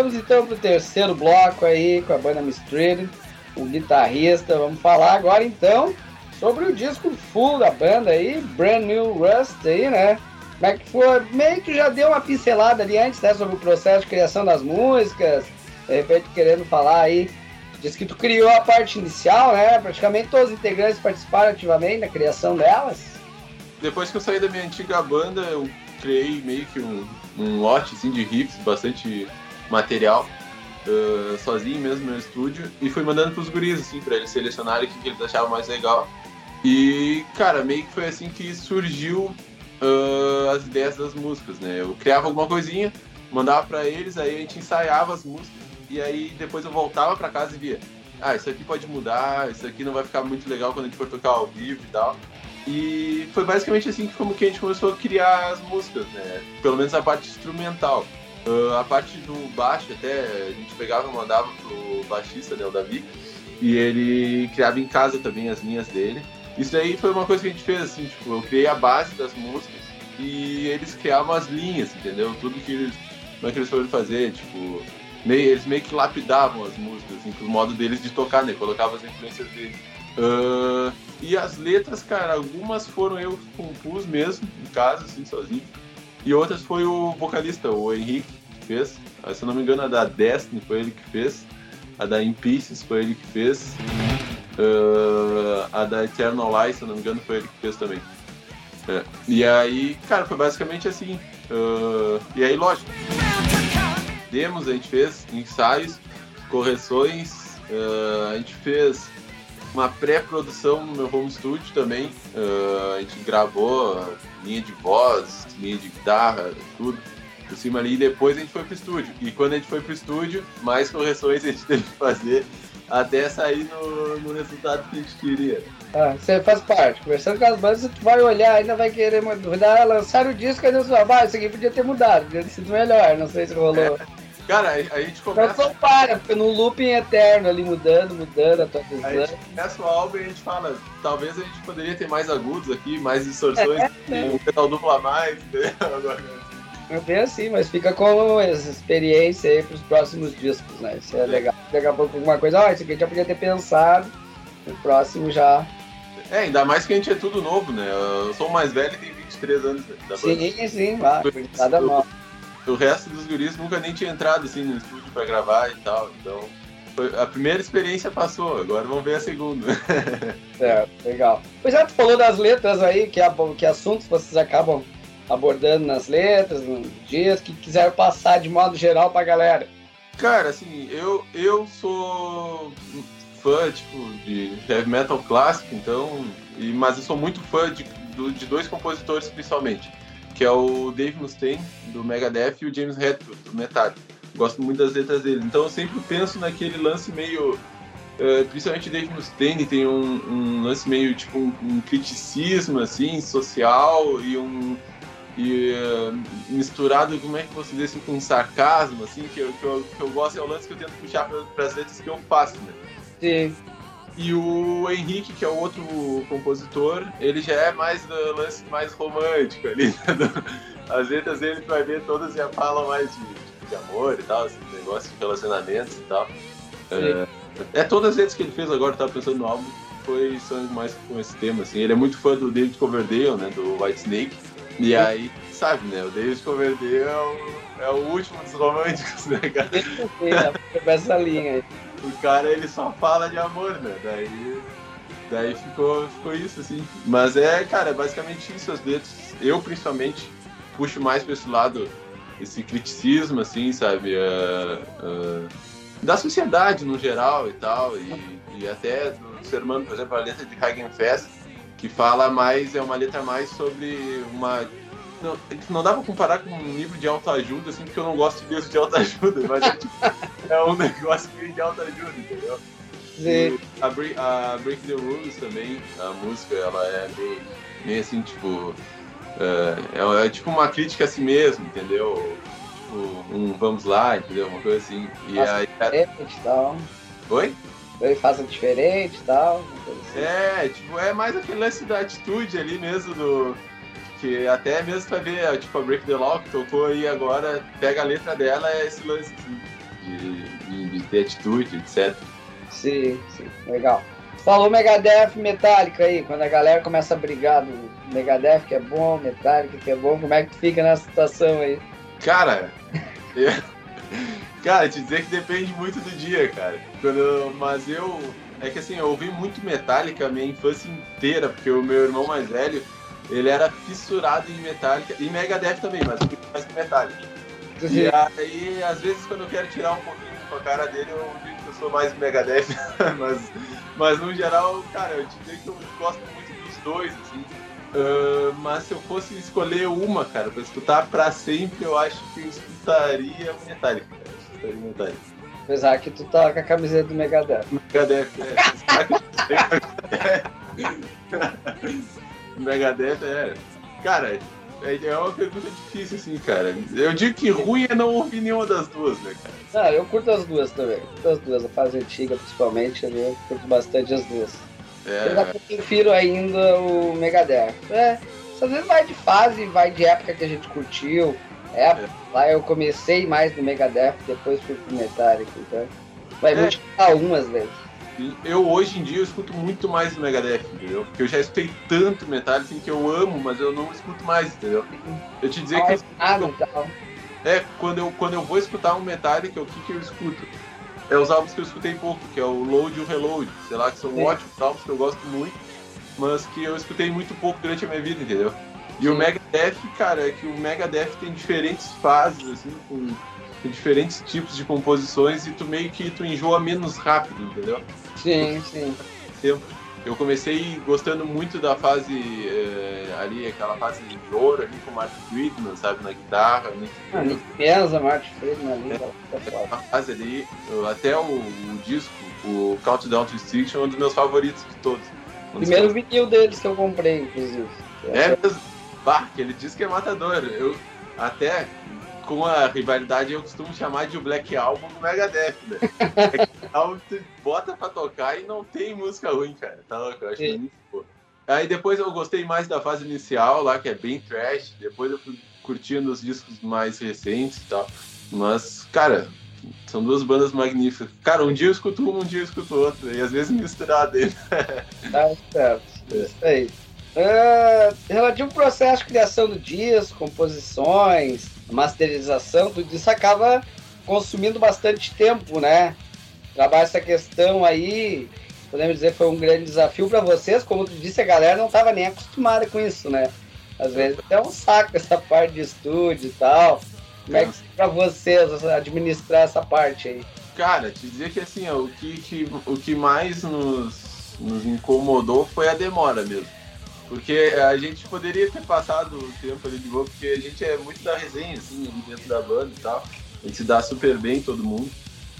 Voltamos então pro terceiro bloco aí com a banda Mistreated, o guitarrista. Vamos falar agora então sobre o disco full da banda aí, Brand New Rust aí, né? Como é que foi? Meio que já deu uma pincelada ali antes, né? Sobre o processo de criação das músicas, de repente querendo falar aí. Diz que tu criou a parte inicial, né? Praticamente todos os integrantes participaram ativamente na criação delas. Depois que eu saí da minha antiga banda, eu criei meio que um, um lote assim, de riffs bastante material uh, sozinho mesmo no estúdio e fui mandando pros guris, assim, pra eles selecionarem o que, que eles achavam mais legal. E, cara, meio que foi assim que surgiu uh, as ideias das músicas, né? Eu criava alguma coisinha, mandava para eles, aí a gente ensaiava as músicas e aí depois eu voltava para casa e via, ah, isso aqui pode mudar, isso aqui não vai ficar muito legal quando a gente for tocar ao vivo e tal. E foi basicamente assim que, como que a gente começou a criar as músicas, né? Pelo menos a parte instrumental. Uh, a parte do baixo até, a gente pegava e mandava pro baixista, né, o Davi, E ele criava em casa também as linhas dele. Isso aí foi uma coisa que a gente fez, assim, tipo, eu criei a base das músicas e eles criavam as linhas, entendeu? Tudo que eles, como é que eles foram fazer, tipo, meio, eles meio que lapidavam as músicas, assim, pro modo deles de tocar, né? Colocavam as influências deles. Uh, e as letras, cara, algumas foram eu que compus mesmo, em casa, assim, sozinho. E outras foi o vocalista, o Henrique, que fez. Se eu não me engano, a da Destiny foi ele que fez. A da In Pieces foi ele que fez. Uh, a da Eternal Light, se eu não me engano, foi ele que fez também. É. E aí, cara, foi basicamente assim. Uh, e aí, lógico, demos a gente fez, ensaios, correções, uh, a gente fez uma pré-produção no meu home studio também. Uh, a gente gravou linha de voz, linha de guitarra, tudo por cima ali. E depois a gente foi pro estúdio. E quando a gente foi pro estúdio, mais correções a gente teve que fazer até sair no, no resultado que a gente queria. Ah, você faz parte. Conversando com as bandas, tu vai olhar, ainda vai querer mudar, lançar o disco, ainda você vai, ah, isso aqui podia ter mudado, podia ter sido melhor, não sei se rolou. É. Cara, a gente começa. Então para, fica num looping eterno ali, mudando, mudando, atualizando. A gente começa o álbum e a gente fala, talvez a gente poderia ter mais agudos aqui, mais distorções, é, é. um pedal duplo a mais, entendeu? É bem assim, mas fica com essa experiência aí pros próximos discos, né? Isso é, é. legal. Daqui a pouco alguma coisa, ó, oh, isso aqui a gente já podia ter pensado, o próximo já. É, ainda mais que a gente é tudo novo, né? Eu sou o mais velho e tenho 23 anos da banda. Sim, sim, vai, nada mal o resto dos guris nunca nem tinha entrado assim no estúdio para gravar e tal. Então, foi, a primeira experiência passou, agora vamos ver a segunda. é, legal. Pois é, tu falou das letras aí, que, que assuntos vocês acabam abordando nas letras, nos dias, que quiser passar de modo geral pra galera. Cara, assim, eu, eu sou fã, tipo, de heavy metal clássico, então, e, mas eu sou muito fã de, de dois compositores principalmente que é o Dave Mustaine, do Megadeth, e o James Hetfield, do Metallica. Gosto muito das letras dele. Então eu sempre penso naquele lance meio... Uh, principalmente o Dave Mustaine tem um, um lance meio tipo um, um, criticismo assim social e um e uh, misturado como é que você diz assim, com sarcasmo assim que eu, que eu, que eu gosto é o lance que eu tento puxar para as letras que eu faço né sim e o Henrique, que é o outro compositor, ele já é mais do lance mais romântico ali. As letras dele, tu vai ver, todas já falam mais de, de amor e tal, assim, negócio de relacionamentos e tal. É, é, todas as letras que ele fez agora, eu tava pensando no álbum, foi, são mais com esse tema, assim. Ele é muito fã do David Coverdale, né, do White Snake. E aí, sabe, né, o David Coverdale é o, é o último dos românticos, né, cara? Essa linha aí o cara ele só fala de amor, né? Daí, daí ficou, ficou isso, assim. Mas é, cara, é basicamente isso, as letras. Eu, principalmente, puxo mais pra esse lado, esse criticismo, assim, sabe? Uh, uh, da sociedade no geral e tal, e, e até do ser humano, por exemplo, a letra de Hagenfest, que fala mais, é uma letra mais sobre uma não, não dá pra comparar com um livro de autoajuda, assim, porque eu não gosto de livros de autoajuda, mas é, tipo, é um negócio meio de autoajuda, entendeu? Sim. A Break, a Break, the Rules também, a música, ela é meio, meio assim, tipo. É, é, é, tipo uma crítica a si mesmo, entendeu? Tipo, um vamos lá, entendeu? Uma coisa assim. E faça aí. Diferente e tal. Oi? Ele faça diferente e tal. Assim. É, tipo, é mais aquele lance da atitude ali mesmo do que até mesmo pra ver, tipo, a Break the Law que tocou aí agora, pega a letra dela, é esse lance de, de, de ter atitude, etc. Sim, sim, legal. Falou Megadeth Metallica aí, quando a galera começa a brigar do Megadeth que é bom, Metallica que é bom, como é que tu fica nessa situação aí? Cara, eu, cara, te dizer que depende muito do dia, cara. Quando, mas eu, é que assim, eu ouvi muito Metallica a minha infância inteira, porque o meu irmão mais velho, ele era fissurado em Metallica, e Megadeth também, mas mais que Metallica. E aí, às vezes, quando eu quero tirar um pouquinho com a cara dele, eu digo que eu sou mais Megadeth, mas, mas no geral, cara, eu te digo que eu gosto muito dos dois, assim. Uh, mas se eu fosse escolher uma, cara, pra escutar pra sempre, eu acho que eu escutaria Metallica. Cara. Eu escutaria Metallica. Apesar que tu tá com a camiseta do Megadeth. Megadeth, é. Megadeth é. Cara, é, é uma pergunta difícil, assim, cara. Eu digo que ruim é não ouvir nenhuma das duas, né, cara? Não, eu curto as duas também. Curto as duas, a fase antiga principalmente, eu curto bastante as duas. É. Eu prefiro ainda o Megadeth. É, às vezes vai de fase, vai de época que a gente curtiu. É, é. lá eu comecei mais no Megadeth, depois fui pro Metallica, então. Vai é. multiplicar umas vezes. Eu hoje em dia eu escuto muito mais o Megadeth, entendeu? Porque eu já escutei tanto Metallica assim, que eu amo, mas eu não escuto mais, entendeu? Eu te dizer que eu, ah, então. É, quando eu, quando eu vou escutar um Metallica, o que, que eu escuto? É os álbuns que eu escutei pouco, que é o Load e o Reload, sei lá, que são Sim. ótimos álbuns que eu gosto muito, mas que eu escutei muito pouco durante a minha vida, entendeu? E Sim. o Megadeth, cara, é que o Megadeth tem diferentes fases, assim, com, com, diferentes tipos de composições e tu meio que tu enjoa menos rápido, entendeu? Sim, sim. Tempo. Eu comecei gostando muito da fase é, ali, aquela fase de ouro ali com o Martin Friedman, sabe, na guitarra. Né? Ah, pensa, Martin Friedman ali. É, a fase ali, até o, o, disco, o Countdown to Extinction, é um dos meus favoritos de todos. Um Primeiro vinil deles que eu comprei, inclusive. É mesmo? Bah, aquele disco é matador. Eu até com a rivalidade eu costumo chamar de o Black Album do Megadeth, né? Album tu bota pra tocar e não tem música ruim, cara. Tá louco? Eu acho muito boa. Aí depois eu gostei mais da fase inicial lá, que é bem trash. Depois eu fui curtindo os discos mais recentes e tal. Mas, cara, são duas bandas magníficas. Cara, um dia eu escuto uma, um dia eu escuto outra. E às vezes misturado ele. tá certo. É. Isso aí. Uh, relativo ao processo de criação do disco, composições, masterização, tudo isso acaba consumindo bastante tempo, né? Trabalhar essa questão aí, podemos dizer, foi um grande desafio para vocês. Como tu disse, a galera não estava nem acostumada com isso, né? Às vezes é um saco essa parte de estúdio e tal. Como é que é para vocês administrar essa parte aí? Cara, te dizer que assim, ó, o que, que, o que mais nos, nos incomodou foi a demora mesmo porque a gente poderia ter passado o tempo ali de boa, porque a gente é muito da resenha, assim, dentro da banda e tal. A gente se dá super bem, todo mundo.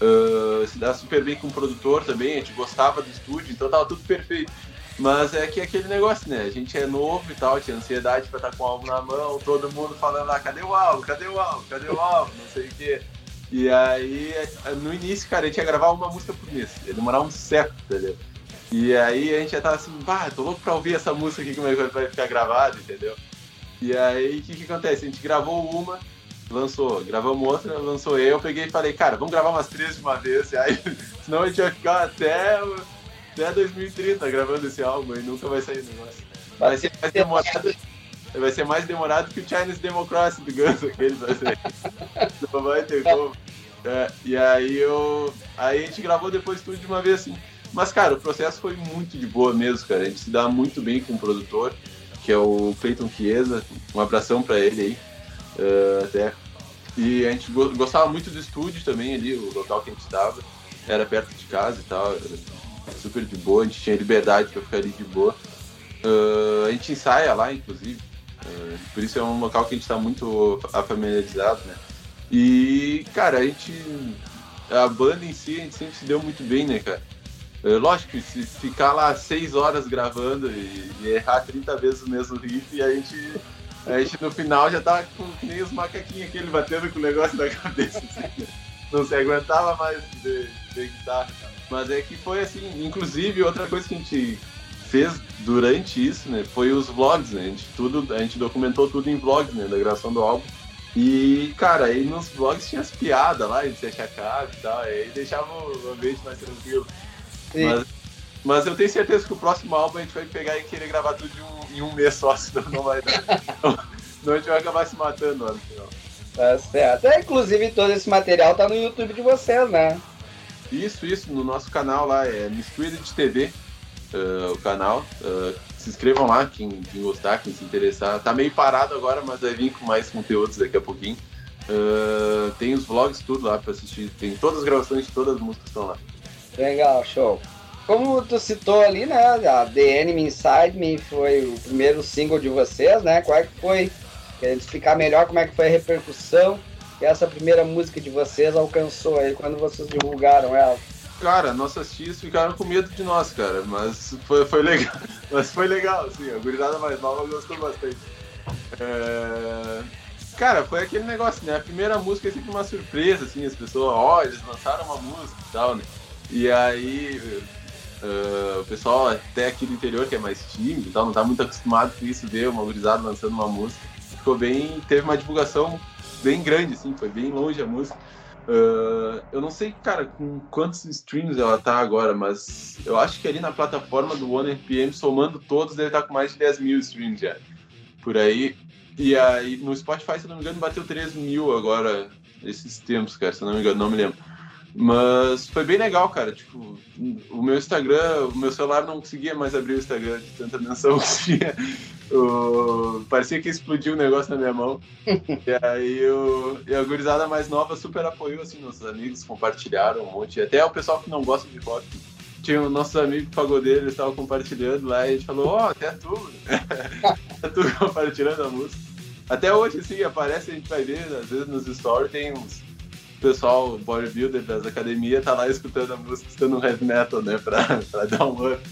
Uh, se dá super bem com o produtor também, a gente gostava do estúdio, então tava tudo perfeito. Mas é que é aquele negócio, né? A gente é novo e tal, tinha ansiedade pra estar com o álbum na mão, todo mundo falando lá, cadê o álbum? Cadê o álbum? Cadê o álbum? Não sei o quê. E aí, no início, cara, a gente ia gravar uma música por mês. Ia demorar um século, entendeu? E aí a gente já tava assim, pá, tô louco pra ouvir essa música aqui, como é que vai ficar gravada, entendeu? E aí o que, que acontece? A gente gravou uma, lançou, gravamos outra, lançou eu, peguei e falei, cara, vamos gravar umas três de uma vez, e aí, senão a gente vai ficar até, até 2030 gravando esse álbum e nunca vai sair o negócio. Vai ser mais demorado. Vai ser mais demorado que o Chinese Democracy do Guns, aquele vai ser. Não vai ter como. É, e aí eu. Aí a gente gravou depois tudo de uma vez assim. Mas, cara, o processo foi muito de boa mesmo, cara. A gente se dá muito bem com o produtor, que é o Cleiton Chiesa. Um abração para ele aí. Uh, até. E a gente gostava muito do estúdio também ali, o local que a gente estava. Era perto de casa e tal. super de boa, a gente tinha liberdade para ficar ali de boa. Uh, a gente ensaia lá, inclusive. Uh, por isso é um local que a gente está muito familiarizado, né? E, cara, a gente. A banda em si, a gente sempre se deu muito bem, né, cara? É, lógico que se ficar lá seis horas gravando e, e, errar 30 vezes o mesmo riff, a gente, a gente no final já tava com nem os macaquinhos aquele batendo com o negócio na cabeça. Assim, não se aguentava mais de, de guitarra. Mas é que foi assim, inclusive outra coisa que a gente fez durante isso, né, foi os vlogs, né? A gente, tudo, a gente documentou tudo em vlogs, né, da gravação do álbum. E, cara, aí nos vlogs tinha as piadas lá, gente se achacava e tal, aí deixava o ambiente mais tranquilo. Mas, mas, eu tenho certeza que o próximo álbum a gente vai pegar e querer gravar tudo em um, em um mês só, senão não vai dar. Senão a gente vai acabar se matando lá no final. Tá certo. É, inclusive, todo esse material tá no YouTube de vocês, né? Isso, isso, no nosso canal lá, é Misfeed TV, uh, o canal. Uh, se inscrevam lá, quem, quem, gostar, quem se interessar. Tá meio parado agora, mas vai vir com mais conteúdos daqui a pouquinho. Uh, tem os vlogs, tudo lá pra assistir. Tem todas as gravações de todas as músicas estão lá. Legal, show. Como tu citou ali, né? A The Enemy Inside Me foi o primeiro single de vocês, né? Qual é que foi? Quer explicar melhor como é que foi a repercussão que essa primeira música de vocês alcançou aí quando vocês divulgaram ela? Cara, nossas tias ficaram com medo de nós, cara, mas foi, foi legal. Mas foi legal, sim. A gurizada mais nova gostou bastante. É... Cara, foi aquele negócio, né? A primeira música é sempre uma surpresa, assim, as pessoas, ó, oh, eles lançaram uma música e tal, né? E aí uh, o pessoal até aqui do interior, que é mais tímido e tal, não tá muito acostumado com isso, ver uma gurizada lançando uma música. Ficou bem. Teve uma divulgação bem grande, assim, foi bem longe a música. Uh, eu não sei, cara, com quantos streams ela tá agora, mas eu acho que ali na plataforma do One RPM, somando todos, deve estar tá com mais de 10 mil streams já. Por aí. E aí no Spotify, se não me engano, bateu 3 mil agora, esses tempos, cara, se não me engano, não me lembro. Mas foi bem legal, cara. Tipo, o meu Instagram, o meu celular não conseguia mais abrir o Instagram de tanta menção que tinha. O... Parecia que explodiu o um negócio na minha mão. e aí o... e a gurizada mais nova super apoiou, assim, nossos amigos compartilharam um monte. Até o pessoal que não gosta de rock. Tinha os nossos amigos pagodeiros, eles estavam compartilhando lá e a gente falou, ó, oh, até tu. até tu compartilhando a música. Até hoje, assim, aparece, a gente vai ver, às vezes nos stories tem uns pessoal bodybuilder das academias tá lá escutando a música, escutando um heavy metal, né? Pra, pra dar um up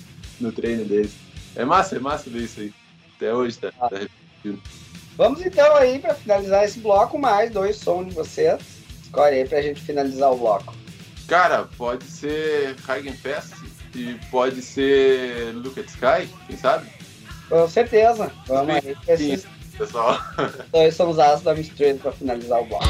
no treino deles. É massa, é massa ver isso aí. Até hoje tá, tá repetindo. Vamos então aí para finalizar esse bloco, mais dois sons de vocês. Escolhe aí pra gente finalizar o bloco. Cara, pode ser Fest e pode ser Look at Sky, quem sabe? Com certeza. Vamos Sim, aí. Esses... pessoal. Dois são os as da Mistress para finalizar o bloco.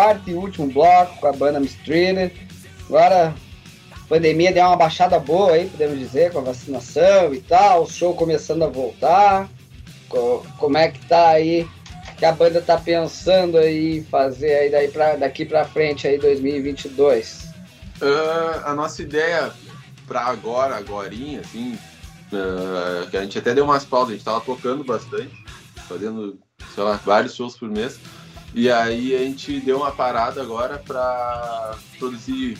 Quarto e último bloco com a banda Mistreater. Agora, a pandemia deu uma baixada boa aí, podemos dizer, com a vacinação e tal, o show começando a voltar. Como é que tá aí? Que a banda tá pensando aí fazer aí daí pra, daqui para frente aí 2022? Uh, a nossa ideia para agora, agorinha, assim, uh, que a gente até deu umas pausas, a gente tava tocando bastante, fazendo, sei lá, vários shows por mês. E aí a gente deu uma parada agora pra produzir.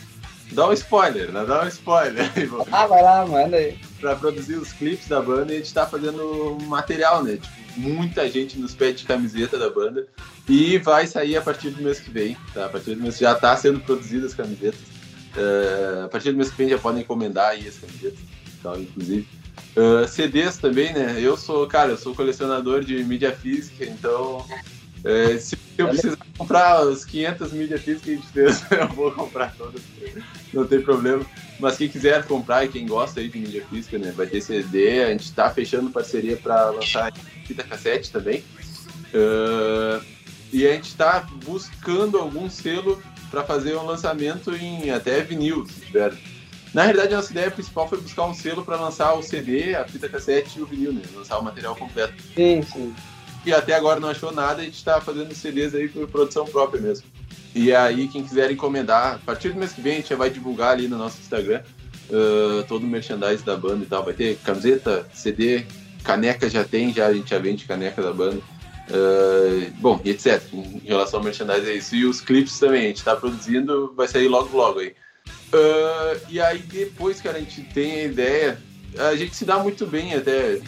Dá um spoiler, né? Dá um spoiler. Ah, vai lá, manda aí. Pra produzir os clipes da banda e a gente tá fazendo material, né? Tipo, muita gente nos pede camiseta da banda. E vai sair a partir do mês que vem, tá? A partir do mês já tá sendo produzidas as camisetas. Uh, a partir do mês que vem já podem encomendar aí as camisetas, tal, inclusive. Uh, CDs também, né? Eu sou, cara, eu sou colecionador de mídia física, então é, se eu precisar comprar os 500 mídias físicas que a gente fez, eu vou comprar todas, não tem problema. Mas quem quiser comprar e quem gosta aí de mídia física, né, vai ter CD, a gente está fechando parceria para lançar fita cassete também. Uh, e a gente está buscando algum selo para fazer um lançamento em até vinil, se tiver. Na realidade, a nossa ideia principal foi buscar um selo para lançar o CD, a fita cassete e o vinil, né? Lançar o material completo. Sim, sim. E até agora não achou nada, a gente está fazendo CDs aí por produção própria mesmo. E aí, quem quiser encomendar, a partir do mês que vem a gente já vai divulgar ali no nosso Instagram uh, todo o merchandise da banda e tal. Vai ter camiseta, CD, caneca já tem, já a gente já vende caneca da banda. Uh, bom, e etc. Em relação ao merchandise é isso. E os clipes também, a gente está produzindo, vai sair logo logo aí. Uh, e aí depois, que a gente tem a ideia, a gente se dá muito bem até.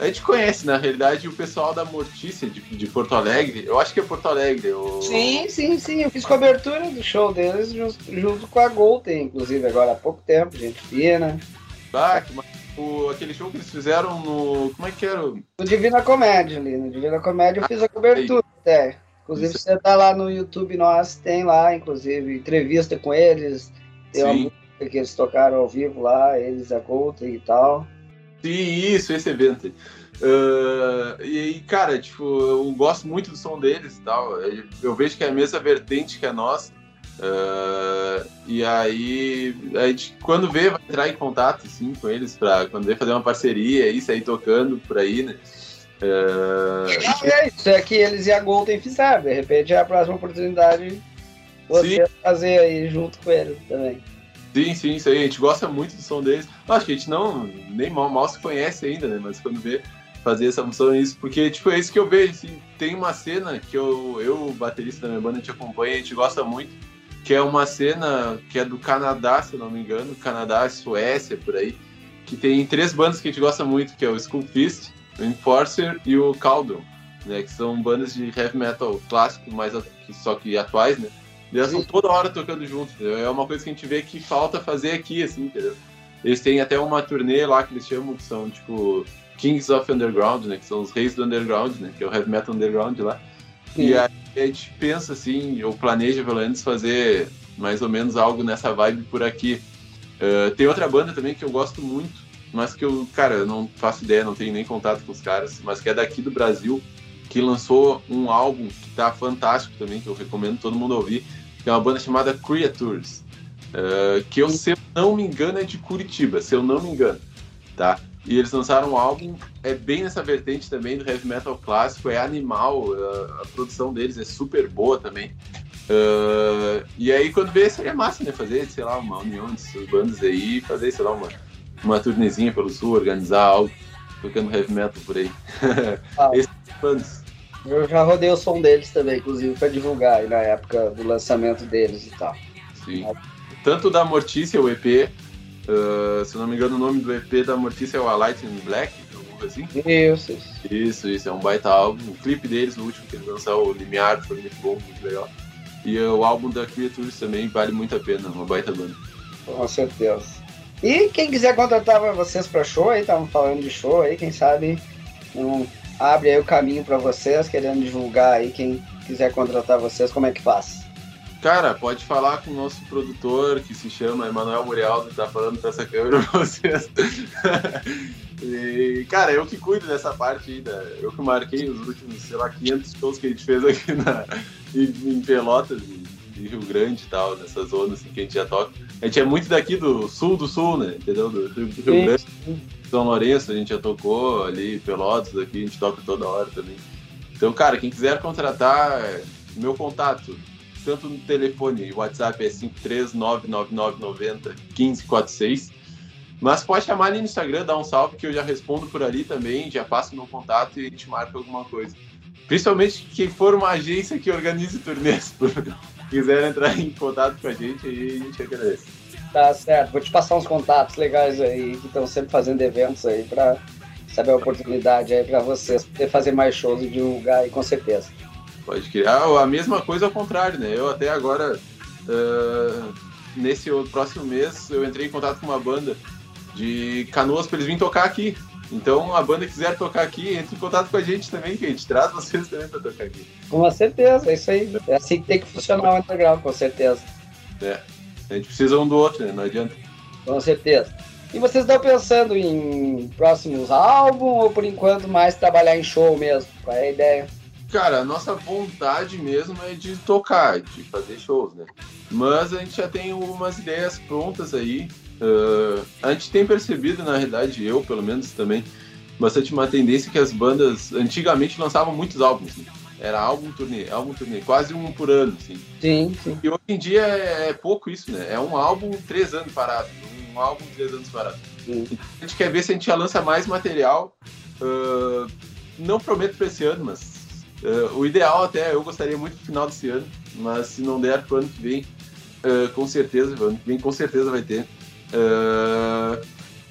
A gente conhece, na realidade, o pessoal da Mortícia de, de Porto Alegre. Eu acho que é Porto Alegre. O... Sim, sim, sim. Eu fiz cobertura do show deles junto, junto com a Golden, inclusive, agora há pouco tempo, gente fina. Ah, que o, aquele show que eles fizeram no. Como é que era? No Divina Comédia ali. No Divina Comédia eu fiz a cobertura até. Inclusive, Isso. você tá lá no YouTube nosso, tem lá, inclusive, entrevista com eles tem uma música que eles tocaram ao vivo lá, eles, a Golden e tal. Sim, isso, esse evento. Uh, e aí, cara, tipo, eu gosto muito do som deles e tal. Eu vejo que é a mesma vertente que a nossa. Uh, e aí, a gente, quando vê, vai entrar em contato assim, com eles, pra quando vê fazer uma parceria e sair tocando por aí, né? Uh... É isso, é que eles e a Golden fizeram. De repente é a próxima oportunidade você sim. fazer aí junto com ele também. Sim, sim, isso aí. A gente gosta muito do som deles. Acho que a gente não nem mal, mal se conhece ainda, né? Mas quando vê fazer essa função isso, porque tipo, é isso que eu vejo. Assim, tem uma cena que eu, eu, baterista da minha banda, a gente acompanha, a gente gosta muito, que é uma cena que é do Canadá, se não me engano, Canadá, Suécia, por aí, que tem três bandas que a gente gosta muito, que é o Skull Fist, o Enforcer e o Caldron, né? Que são bandas de heavy metal clássico, mais só que atuais, né? Eles estão toda hora tocando juntos, entendeu? É uma coisa que a gente vê que falta fazer aqui, assim, entendeu? Eles têm até uma turnê lá que eles chamam, que são, tipo, Kings of Underground, né? Que são os reis do underground, né? Que é o heavy metal underground lá. Sim. E aí a gente pensa, assim, ou planeja, pelo menos, fazer mais ou menos algo nessa vibe por aqui. Uh, tem outra banda também que eu gosto muito, mas que eu, cara, eu não faço ideia, não tenho nem contato com os caras, mas que é daqui do Brasil, que lançou um álbum que tá fantástico também, que eu recomendo todo mundo ouvir, que é uma banda chamada Creatures, uh, que eu, se eu não me engano, é de Curitiba, se eu não me engano, tá? E eles lançaram um álbum, é bem nessa vertente também do heavy metal clássico, é animal, uh, a produção deles é super boa também. Uh, e aí, quando vê, seria massa, né? Fazer, sei lá, uma união dessas bandas aí, fazer, sei lá, uma, uma turnezinha pelo sul, organizar algo, tocando heavy metal por aí. Ah. Esses bandas. Eu já rodei o som deles também, inclusive, para divulgar aí na época do lançamento deles e tal. Sim. Tanto da Mortícia, o EP, uh, se eu não me engano, o nome do EP da Mortícia é o A Light in Black, alguma assim? Isso, isso. Isso, isso, é um baita álbum. O clipe deles, o último que eles lançaram, o Limiar, foi muito bom, muito legal. E uh, o álbum da Creatures também vale muito a pena, uma baita banda. Com certeza. E quem quiser contratar vocês para show aí, estavam falando de show aí, quem sabe um abre aí o caminho para vocês, querendo divulgar aí, quem quiser contratar vocês, como é que faz? Cara, pode falar com o nosso produtor, que se chama Emanuel Murialdo, que tá falando pra essa câmera pra vocês. e, cara, eu que cuido dessa parte aí, né? eu que marquei os últimos, sei lá, 500 shows que a gente fez aqui na, em, em Pelotas, em Rio Grande e tal, nessas zonas assim, que a gente já toca. A gente é muito daqui do sul do sul, né? Entendeu? Do Rio, do Rio Grande. São Lourenço, a gente já tocou ali, Pelotas aqui, a gente toca toda hora também. Então, cara, quem quiser contratar, meu contato, tanto no telefone, o WhatsApp é 53999901546. Mas pode chamar ali no Instagram, dar um salve que eu já respondo por ali também, já passo meu contato e a gente marca alguma coisa. Principalmente quem for uma agência que organize turnês, quiser entrar em contato com a gente, aí a gente agradece. Tá certo. Vou te passar uns contatos legais aí que estão sempre fazendo eventos aí para saber a oportunidade aí para vocês poder fazer mais shows e divulgar aí com certeza. Pode criar a mesma coisa ao contrário, né? Eu até agora uh, nesse próximo mês eu entrei em contato com uma banda de canoas para eles virem tocar aqui. Então, a banda quiser tocar aqui, entre em contato com a gente também, que a gente traz vocês também para tocar aqui. Com certeza, é isso aí. É assim que tem que funcionar o underground, com certeza. É. A gente precisa um do outro, né? Não adianta. Com certeza. E vocês estão pensando em próximos álbuns ou por enquanto mais trabalhar em show mesmo? Qual é a ideia? Cara, a nossa vontade mesmo é de tocar, de fazer shows, né? Mas a gente já tem umas ideias prontas aí. Uh, a gente tem percebido, na realidade, eu pelo menos também, bastante uma tendência que as bandas antigamente lançavam muitos álbuns. Né? Era álbum turnê, álbum turnê, quase um por ano, assim. Sim, sim. E hoje em dia é, é pouco isso, né? É um álbum três anos parado, um álbum três anos parado. Sim. A gente quer ver se a gente já lança mais material. Uh, não prometo para esse ano, mas Uh, o ideal até, eu gostaria muito do final desse ano, mas se não der pro ano que vem, uh, com certeza, ano que vem com certeza vai ter.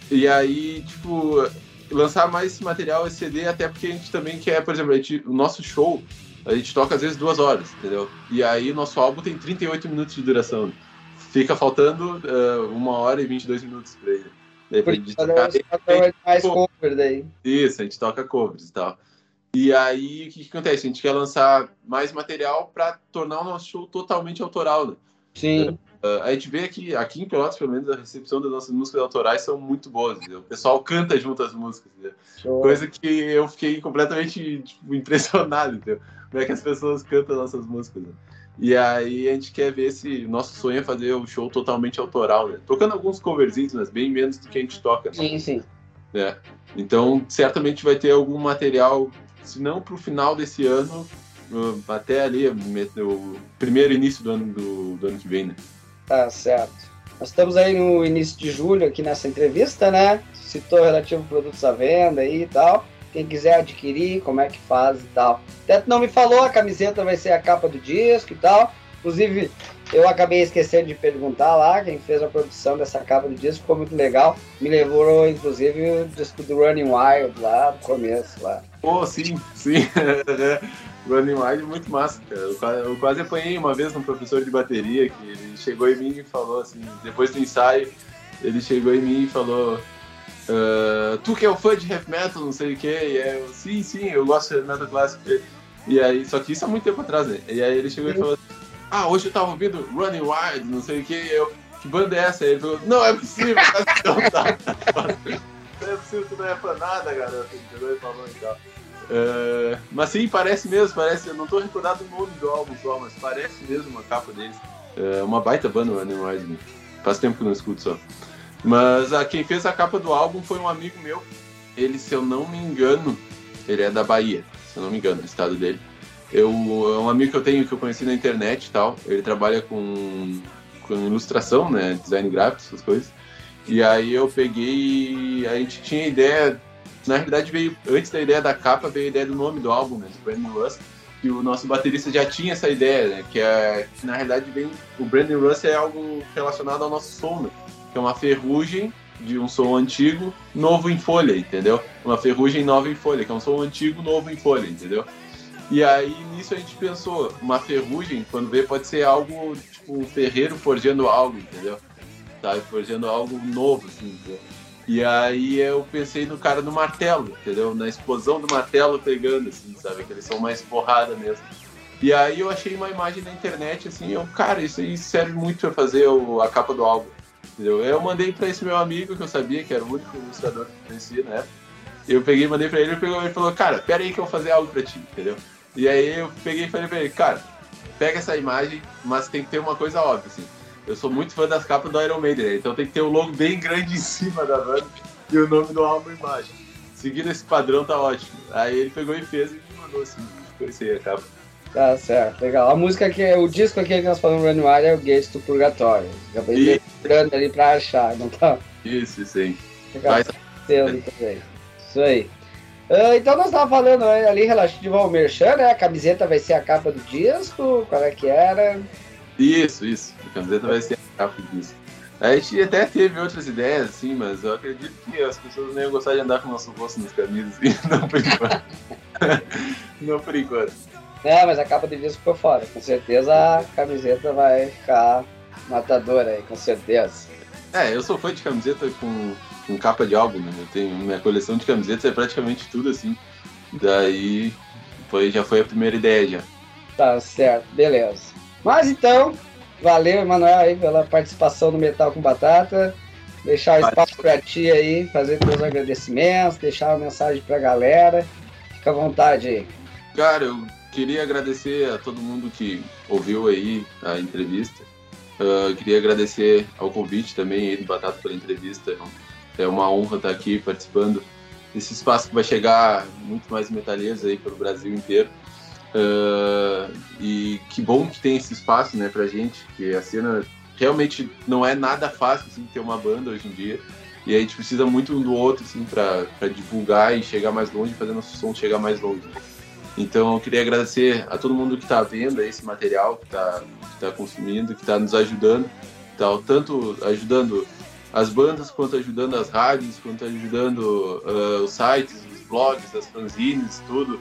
E aí, tipo, lançar mais esse material, esse CD, até porque a gente também quer, por exemplo, gente, o nosso show, a gente toca às vezes duas horas, entendeu? E aí nosso álbum tem 38 minutos de duração. Fica faltando uma hora e 22 minutos pra ele. Daí, pra gente tocar, mais cover daí. Isso, a gente toca covers e tal. E aí, o que, que, acontece? A gente quer lançar mais material para tornar o nosso show totalmente autoral, né? Sim. Uh, a gente vê que aqui em Pelotas, pelo menos, a recepção das nossas músicas autorais são muito boas. Né? O pessoal canta junto as músicas. Coisa que eu fiquei completamente tipo, impressionado, entendeu? Como é que as pessoas cantam nossas músicas. Né? E aí a gente quer ver se. Nosso sonho é fazer o show totalmente autoral, né? Tocando alguns coverzinhos, mas bem menos do que a gente toca. Né? Sim, sim. É. Então, certamente vai ter algum material se não para o final desse ano, até ali, o primeiro início do ano, do, do ano que vem, né? Tá certo. Nós estamos aí no início de julho aqui nessa entrevista, né? Citou relativo produtos à venda e tal. Quem quiser adquirir, como é que faz e tal. Até não me falou, a camiseta vai ser a capa do disco e tal. Inclusive, eu acabei esquecendo de perguntar lá, quem fez a produção dessa capa do disco, ficou muito legal. Me levou, inclusive, o disco do Running Wild lá, no começo lá. Pô, sim, sim. Running Wild é muito massa, cara. Eu quase apanhei uma vez um professor de bateria que ele chegou em mim e falou assim, depois do ensaio, ele chegou em mim e falou. Uh, tu que é o fã de heavy metal, não sei o que, e eu, sim, sim, eu gosto de heavy metal clássico. E aí, só que isso há muito tempo atrás, né? E aí ele chegou e falou ah, hoje eu tava ouvindo Running Wild, não sei o que, eu, que banda é essa? Aí ele falou, não é possível, não, tá, não é possível, tu não é pra nada, garota, entendeu? Ele falou e tal. Uh, mas sim, parece mesmo, parece, eu não tô recordado o nome do álbum só, mas parece mesmo uma capa deles. É uma baita banda, Running Wild, né? faz tempo que não escuto só. Mas uh, quem fez a capa do álbum foi um amigo meu, ele, se eu não me engano, ele é da Bahia, se eu não me engano, o estado dele. Eu, é um amigo que eu tenho que eu conheci na internet e tal. Ele trabalha com, com ilustração, né? Design gráfico, essas coisas. E aí eu peguei. A gente tinha ideia. Na realidade, veio antes da ideia da capa, veio a ideia do nome do álbum, né? Do Brandon Russ. Que o nosso baterista já tinha essa ideia, né? Que, é, que na realidade vem. O Brandon Russ é algo relacionado ao nosso som, né? Que é uma ferrugem de um som antigo, novo em folha, entendeu? Uma ferrugem nova em folha, que é um som antigo, novo em folha, entendeu? E aí nisso a gente pensou, uma ferrugem, quando vê, pode ser algo, tipo, um ferreiro forjando algo, entendeu? Sabe? Forjando algo novo, assim, entendeu? E aí eu pensei no cara do martelo, entendeu? Na explosão do martelo pegando, assim, sabe? Que eles são mais porrada mesmo. E aí eu achei uma imagem na internet, assim, eu, cara, isso aí serve muito pra fazer o, a capa do álbum. Entendeu? Eu mandei pra esse meu amigo, que eu sabia que era o único ilustrador que eu conhecia na época. Eu peguei, mandei pra ele, ele e falou, cara, pera aí que eu vou fazer algo pra ti, entendeu? E aí eu peguei e falei pra ele, cara, pega essa imagem, mas tem que ter uma coisa óbvia, assim. Eu sou muito fã das capas do Iron Maiden, né? então tem que ter o um logo bem grande em cima da banda e o nome do álbum embaixo. Seguindo esse padrão tá ótimo. Aí ele pegou e fez e me mandou assim, conheci a capa. Tá certo, legal. A música que o disco aqui que nós falamos Run Wild é o Gates do Purgatório. Acabei lembrando ali pra achar, não tá? Isso, sim. Legal. Mas... também. Isso aí. Uh, então nós estávamos falando né, ali relativo ao Merchan, né? A camiseta vai ser a capa do disco, qual é que era? Isso, isso. A camiseta vai ser a capa do disco. A gente até teve outras ideias, assim, mas eu acredito que as pessoas não iam gostar de andar com o nosso rosto nas camisas, assim, não por enquanto. não por enquanto. É, mas a capa do disco ficou fora. Com certeza a camiseta vai ficar matadora aí, com certeza. É, eu sou fã de camiseta com, com capa de álbum, né? Eu tenho minha coleção de camisetas é praticamente tudo assim. Daí foi, já foi a primeira ideia já. Tá certo, beleza. Mas então, valeu, Emanuel, aí pela participação no Metal com Batata. Deixar o espaço para ti aí, fazer teus agradecimentos, deixar uma mensagem para a galera. Fica à vontade aí. Cara, eu queria agradecer a todo mundo que ouviu aí a entrevista. Uh, queria agradecer ao convite também aí do Batata pela entrevista. É uma honra estar aqui participando desse espaço que vai chegar muito mais metalheiros aí pelo Brasil inteiro. Uh, e que bom que tem esse espaço, né, pra gente, que a cena realmente não é nada fácil, assim, ter uma banda hoje em dia. E a gente precisa muito um do outro, assim, pra, pra divulgar e chegar mais longe, fazer nosso som chegar mais longe. Então eu queria agradecer a todo mundo que está vendo esse material, que está tá consumindo, que está nos ajudando, tá, tanto ajudando as bandas, quanto ajudando as rádios, quanto ajudando uh, os sites, os blogs, as fanzines, tudo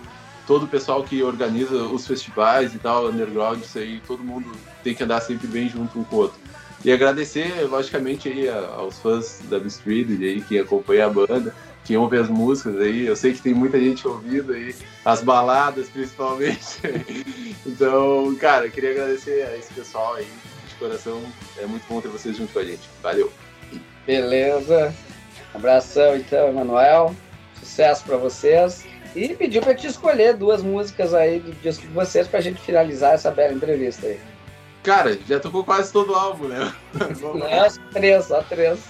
todo o pessoal que organiza os festivais e tal, underground, isso aí, todo mundo tem que andar sempre bem junto um com o outro. E agradecer, logicamente, aí aos fãs da Street aí que acompanha a banda, que ouve as músicas aí. Eu sei que tem muita gente ouvindo aí, as baladas principalmente. então, cara, queria agradecer a esse pessoal aí, de coração. É muito bom ter vocês junto com a gente. Valeu. Beleza. Abração então, Emanuel. Sucesso para vocês. E pediu para te escolher duas músicas aí do disco de vocês para a gente finalizar essa bela entrevista aí. Cara, já tocou quase todo o álbum, né? Não, só três, só três.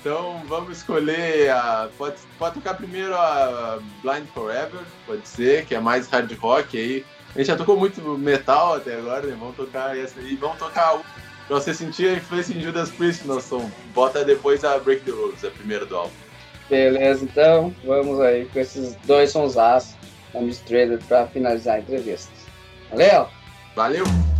Então vamos escolher a. Pode, pode tocar primeiro a Blind Forever, pode ser, que é mais hard rock aí. A gente já tocou muito metal até agora, né? Vamos tocar essa aí. Vamos tocar pra você sentir a influência em Judas Priest no som. Bota depois a Break the Rules, a primeira do álbum. Beleza, então vamos aí com esses dois sonsaços da Mistreated para finalizar a entrevista. Valeu! Valeu!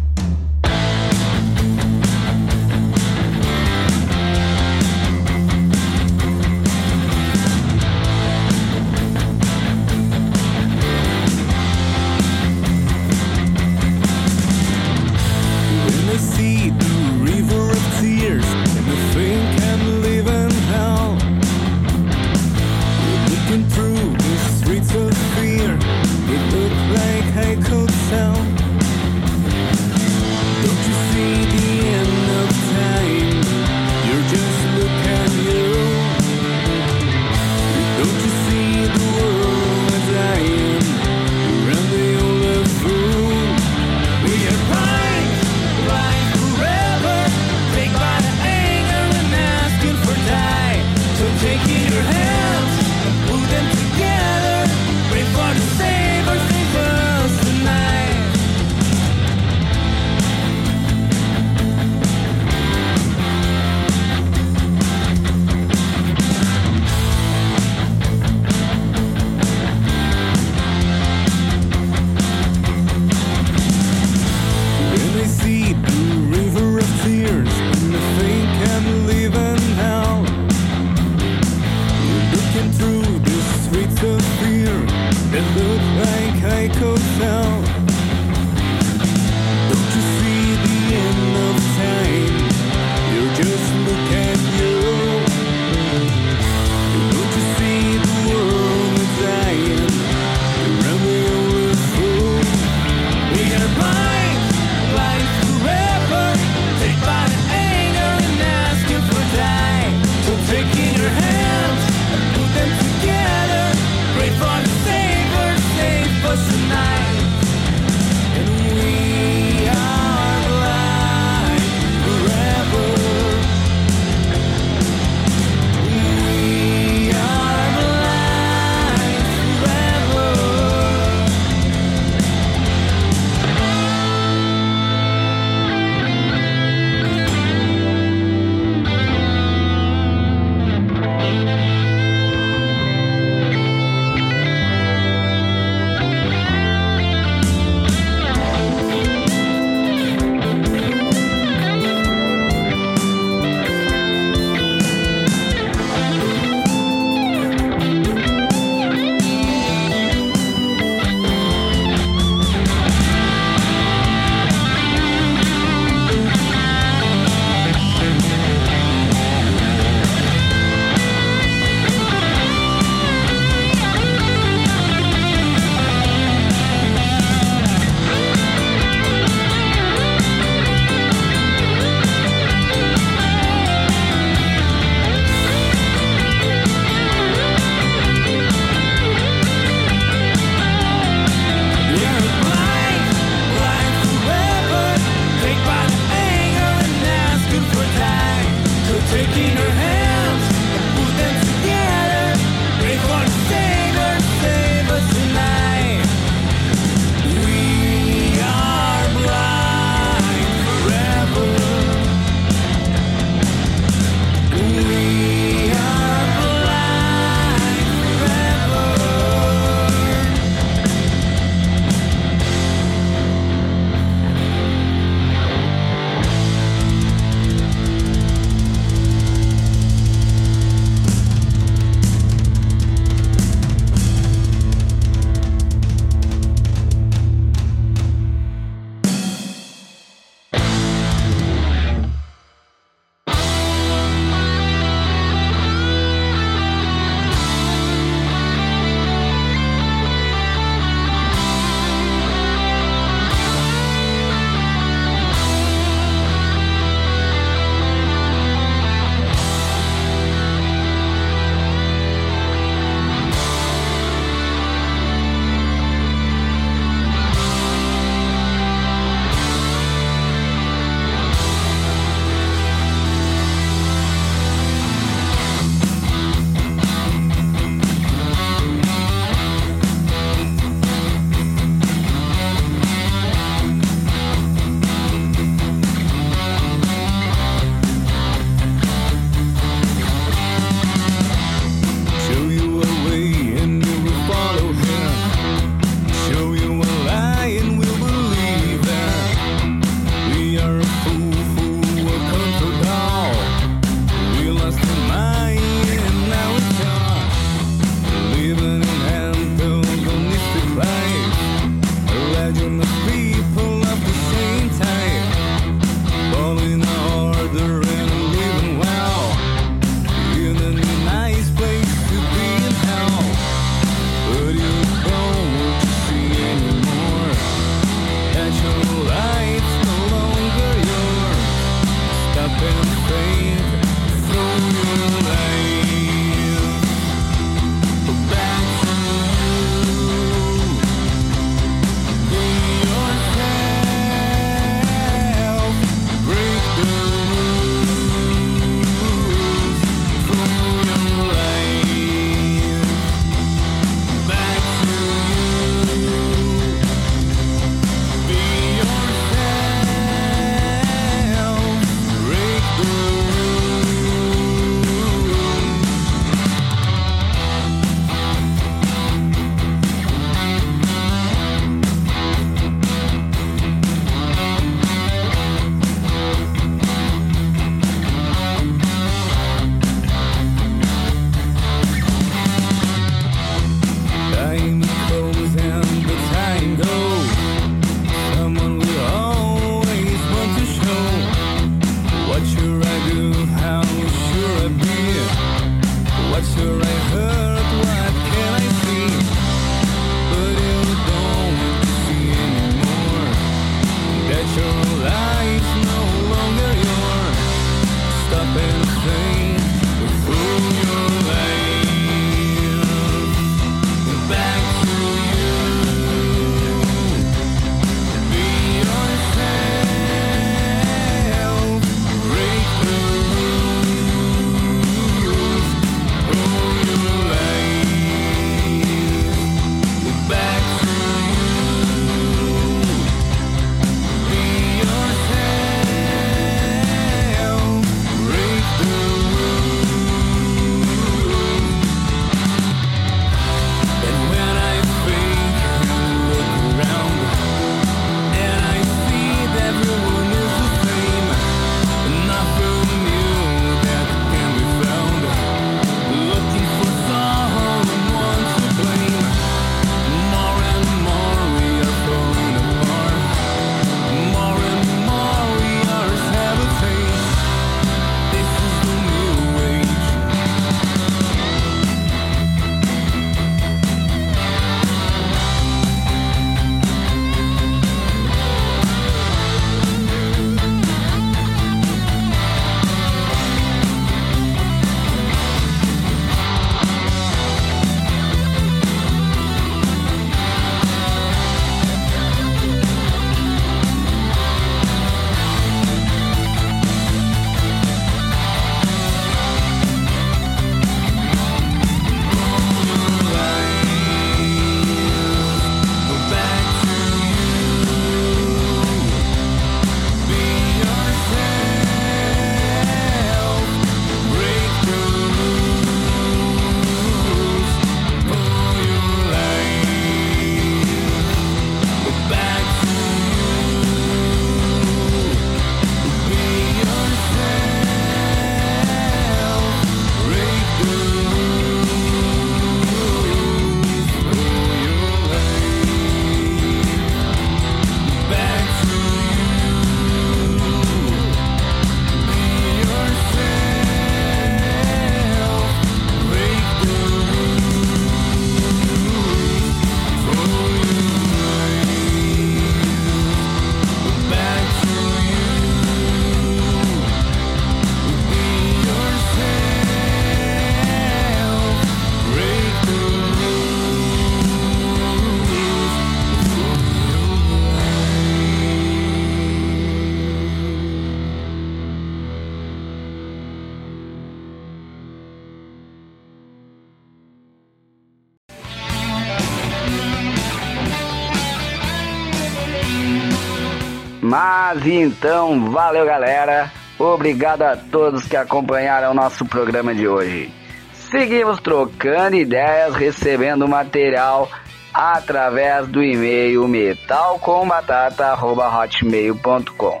Então, valeu galera. Obrigado a todos que acompanharam o nosso programa de hoje. Seguimos trocando ideias, recebendo material através do e-mail metalcombatata.hotmail.com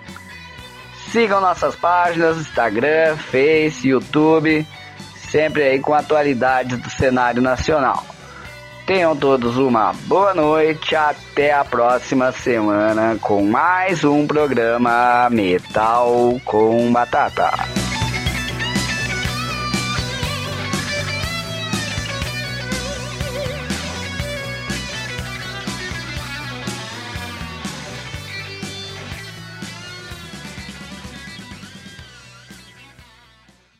Sigam nossas páginas, Instagram, Face, YouTube, sempre aí com atualidades do cenário nacional. Tenham todos uma boa noite, até a próxima semana com mais um programa Metal com Batata.